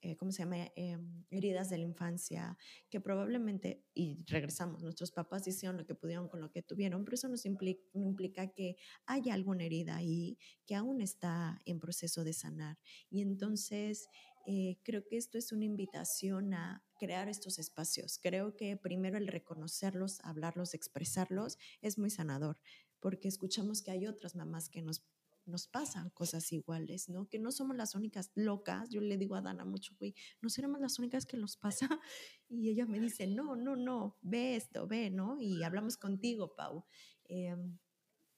eh, ¿cómo se llama? Em, heridas de la infancia, que probablemente, y regresamos, nuestros papás hicieron lo que pudieron con lo que tuvieron, pero eso nos implica, implica que haya alguna herida ahí que aún está en proceso de sanar. Y entonces eh, creo que esto es una invitación a crear estos espacios. Creo que primero el reconocerlos, hablarlos, expresarlos es muy sanador, porque escuchamos que hay otras mamás que nos nos pasan cosas iguales, ¿no? Que no somos las únicas locas. Yo le digo a Dana mucho, güey, no seremos las únicas que nos pasa. *laughs* Y ella me dice, no, no, no, ve esto, ve, ¿no? Y hablamos contigo, Pau. Em,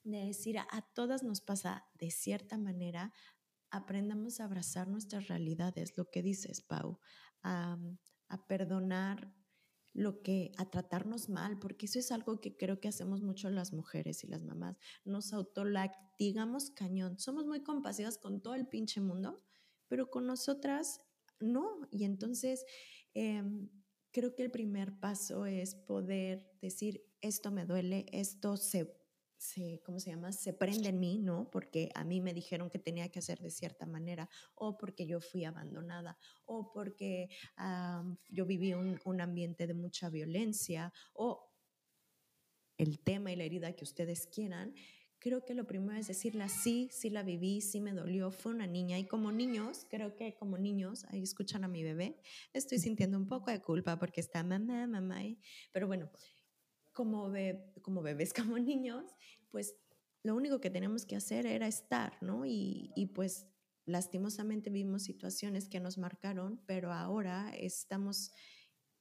de decir, a, todas nos pasa de cierta manera, aprendamos a abrazar nuestras realidades, lo que dices, Pau, a perdonar lo que a tratarnos mal, porque eso es algo que creo que hacemos mucho las mujeres y las mamás. Nos autolactigamos cañón. Somos muy compasivas con todo el pinche mundo, pero con nosotras no. Y entonces em, creo que el primer paso es poder decir, esto me duele, esto se se, ¿cómo se llama? Se prende en mí, ¿no? Porque a mí me dijeron que tenía que hacer de cierta manera, o porque yo fui abandonada, o porque yo viví un, un ambiente de mucha violencia, o el tema y la herida que ustedes quieran, creo que lo primero es decirla, sí, sí la viví, sí me dolió, fue una niña. Y como niños, creo que como niños, ahí escuchan a mi bebé, estoy sintiendo un poco de culpa porque está mamá, mamá. Pero bueno, como, como bebés, *laughs* como niños, pues lo único que tenemos que hacer era estar, ¿no? Y, y pues lastimosamente vimos situaciones que nos marcaron, pero ahora estamos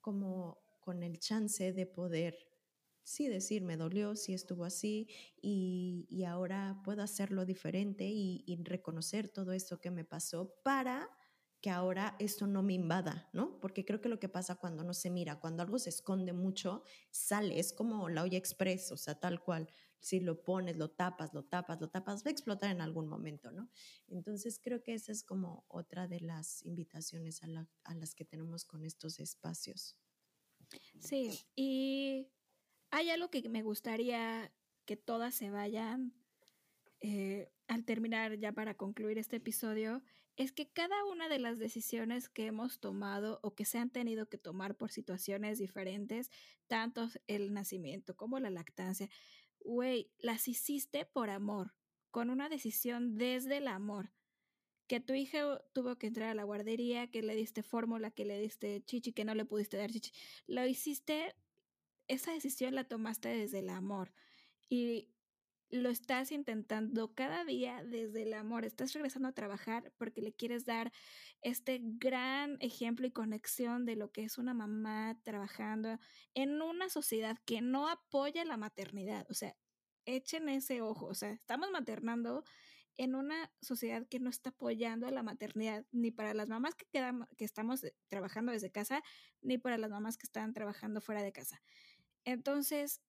como con el chance de poder, sí decir, me dolió, sí estuvo así, y, y ahora puedo hacerlo diferente y, y reconocer todo eso que me pasó para que ahora esto no me invada, ¿no? Porque creo que lo que pasa cuando no se mira, cuando algo se esconde mucho, sale, es como la olla express, o sea, tal cual, si lo pones, lo tapas, lo tapas, lo tapas, va a explotar en algún momento, ¿no? Entonces creo que esa es como otra de las invitaciones a, las que tenemos con estos espacios. Sí, y hay algo que me gustaría que todas se vayan eh, al terminar ya para concluir este episodio, es que cada una de las decisiones que hemos tomado o que se han tenido que tomar por situaciones diferentes, tanto el nacimiento como la lactancia, güey, las hiciste por amor, con una decisión desde el amor. Que tu hija tuvo que entrar a la guardería, que le diste fórmula, que le diste chichi, que no le pudiste dar chichi. Lo hiciste, esa decisión la tomaste desde el amor. Y lo estás intentando cada día desde el amor. Estás regresando a trabajar porque le quieres dar este gran ejemplo y conexión de lo que es una mamá trabajando en una sociedad que no apoya la maternidad. O sea, echen ese ojo. O sea, estamos maternando en una sociedad que no está apoyando la maternidad, ni para las mamás que, quedan, que estamos eh, trabajando desde casa, ni para las mamás que están trabajando fuera de casa. Entonces,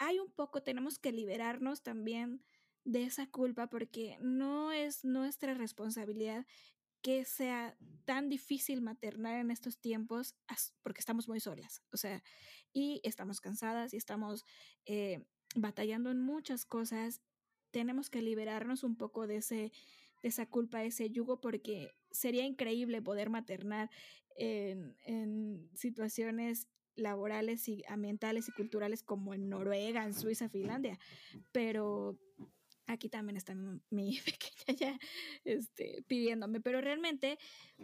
hay un poco, tenemos que liberarnos también de esa culpa porque no es nuestra responsabilidad que sea tan difícil maternar en estos tiempos porque estamos muy solas, o sea, y estamos cansadas y estamos eh, batallando en muchas cosas. Tenemos que liberarnos un poco de, ese, de esa culpa, de ese yugo, porque sería increíble poder maternar en, en situaciones laborales y ambientales y culturales como en Noruega, en Suiza, Finlandia, pero aquí también está mi, *laughs* pequeña ya este, pidiéndome, pero realmente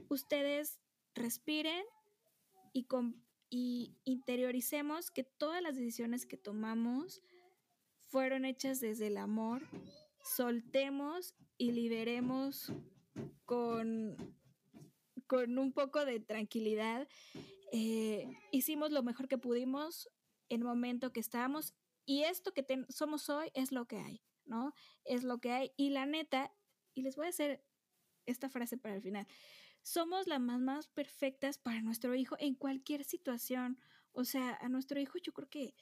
ustedes respiren y, con, y interioricemos que todas las decisiones que tomamos fueron hechas desde el amor, soltemos y liberemos con, con un poco de tranquilidad eh, hicimos lo mejor que pudimos en el momento que estábamos y esto que somos hoy es lo que hay, ¿no? Es lo que hay. Y la neta, y les voy a hacer esta frase para el final, somos las mamás perfectas para nuestro hijo en cualquier situación. O sea, a nuestro hijo yo creo que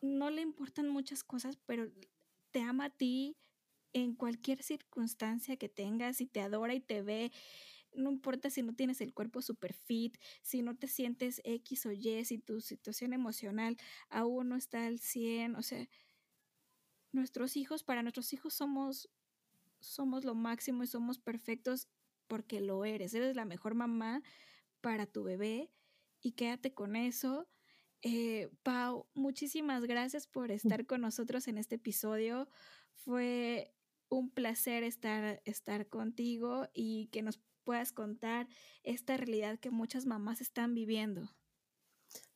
no le importan muchas cosas, pero te ama a ti en cualquier circunstancia que tengas y te adora y te ve. No importa si no tienes el cuerpo super fit, si no te sientes X o Y, si tu situación emocional aún no está al 100, o sea, nuestros hijos, para nuestros hijos somos somos lo máximo y somos perfectos porque lo eres. Eres la mejor mamá para tu bebé y quédate con eso. Eh, Pau, muchísimas gracias por mm. estar con nosotros en este episodio. Fue un placer estar, estar contigo y que nos puedas contar esta realidad que muchas mamás están viviendo.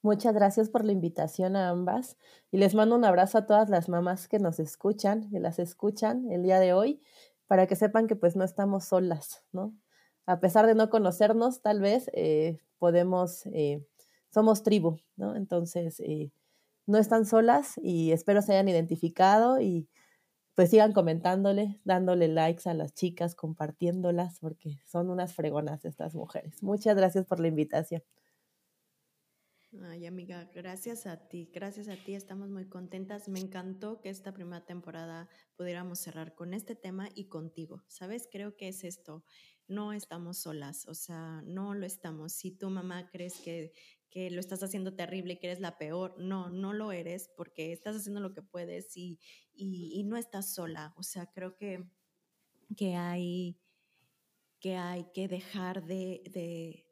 Muchas gracias por la invitación a ambas y les mando un abrazo a todas las mamás que nos escuchan, que las escuchan el día de hoy, para que sepan que pues no estamos solas, ¿no? A pesar de no conocernos, tal vez eh, podemos eh, somos tribu, ¿no? Entonces, eh, no están solas y espero se hayan identificado y pues sigan comentándole, dándole likes a las chicas, compartiéndolas, porque son unas fregonas estas mujeres. Muchas gracias por la invitación. Ay, amiga, gracias a ti, gracias a ti, estamos muy contentas. Me encantó que esta primera temporada pudiéramos cerrar con este tema y contigo. ¿Sabes? Creo que es esto, no estamos solas, o sea, no lo estamos. Si tu mamá crees que que lo estás haciendo terrible y que eres la peor. No, no lo eres porque estás haciendo lo que puedes y, y, no estás sola. O sea, creo que, que, hay, que hay que dejar de, de,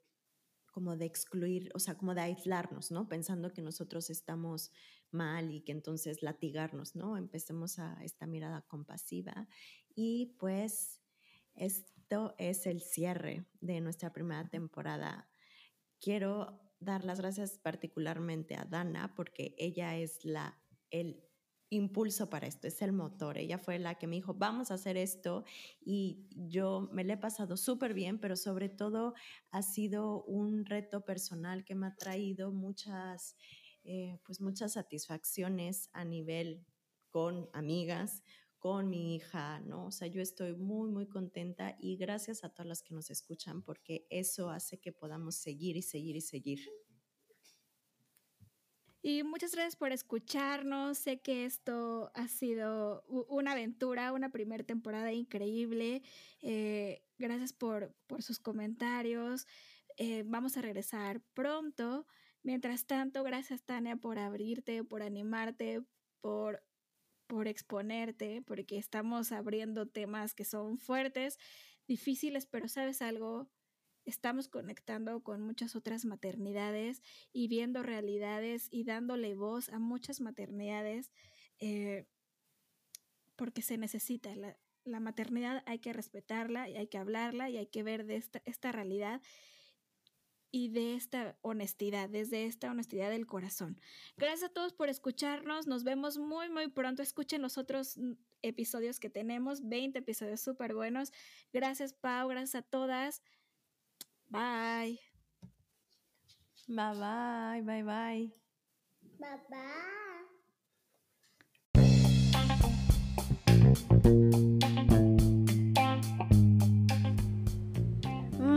como de excluir, o sea, como de aislarnos, ¿no? Pensando que nosotros estamos mal y que entonces latigarnos, ¿no? Empecemos a esta mirada compasiva y pues esto es el cierre de nuestra primera temporada. Quiero dar las gracias particularmente a Dana porque ella es la, el impulso para esto, es el motor. Ella fue la que me dijo, vamos a hacer esto y yo me le he pasado súper bien, pero sobre todo ha sido un reto personal que me ha traído muchas, eh, pues muchas satisfacciones a nivel con amigas, con mi hija, ¿no? O sea, yo estoy muy, muy contenta y gracias a todas las que nos escuchan porque eso hace que podamos seguir y seguir y seguir. Y muchas gracias por escucharnos. Sé que esto ha sido una aventura, una primera temporada increíble. Eh, gracias por, por, sus comentarios. Eh, vamos a regresar pronto. Mientras tanto, gracias Tania por abrirte, por animarte, por por exponerte, porque estamos abriendo temas que son fuertes, difíciles, pero sabes algo, estamos conectando con muchas otras maternidades y viendo realidades y dándole voz a muchas maternidades eh, porque se necesita. La, la, maternidad hay que respetarla y hay que hablarla y hay que ver de esta, esta realidad y de esta honestidad, desde esta honestidad del corazón. Gracias a todos por escucharnos. Nos vemos muy, muy pronto. Escuchen los otros mm, episodios que tenemos, 20 episodios súper buenos. Gracias, Pau. Gracias a todas. Bye. Bye, bye, bye, bye. Bye, bye.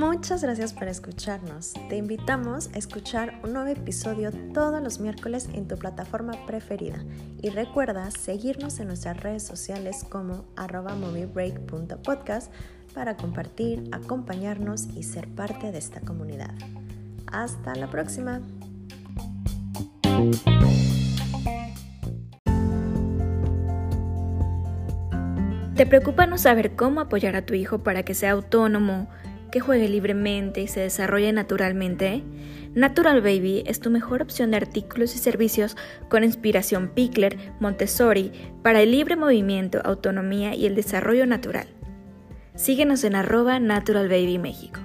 Muchas gracias por escucharnos. Te invitamos a escuchar un nuevo episodio todos los miércoles en tu plataforma preferida. Y recuerda seguirnos en nuestras redes sociales como moviebreak.podcast para compartir, acompañarnos y ser parte de esta comunidad. Hasta la próxima. ¿Te preocupa no saber cómo apoyar a tu hijo para que sea autónomo? Que juegue libremente y se desarrolle naturalmente, Natural Baby es tu mejor opción de artículos y servicios con inspiración Pickler, Montessori, para el libre movimiento, autonomía y el desarrollo natural. Síguenos en arroba Natural Baby México.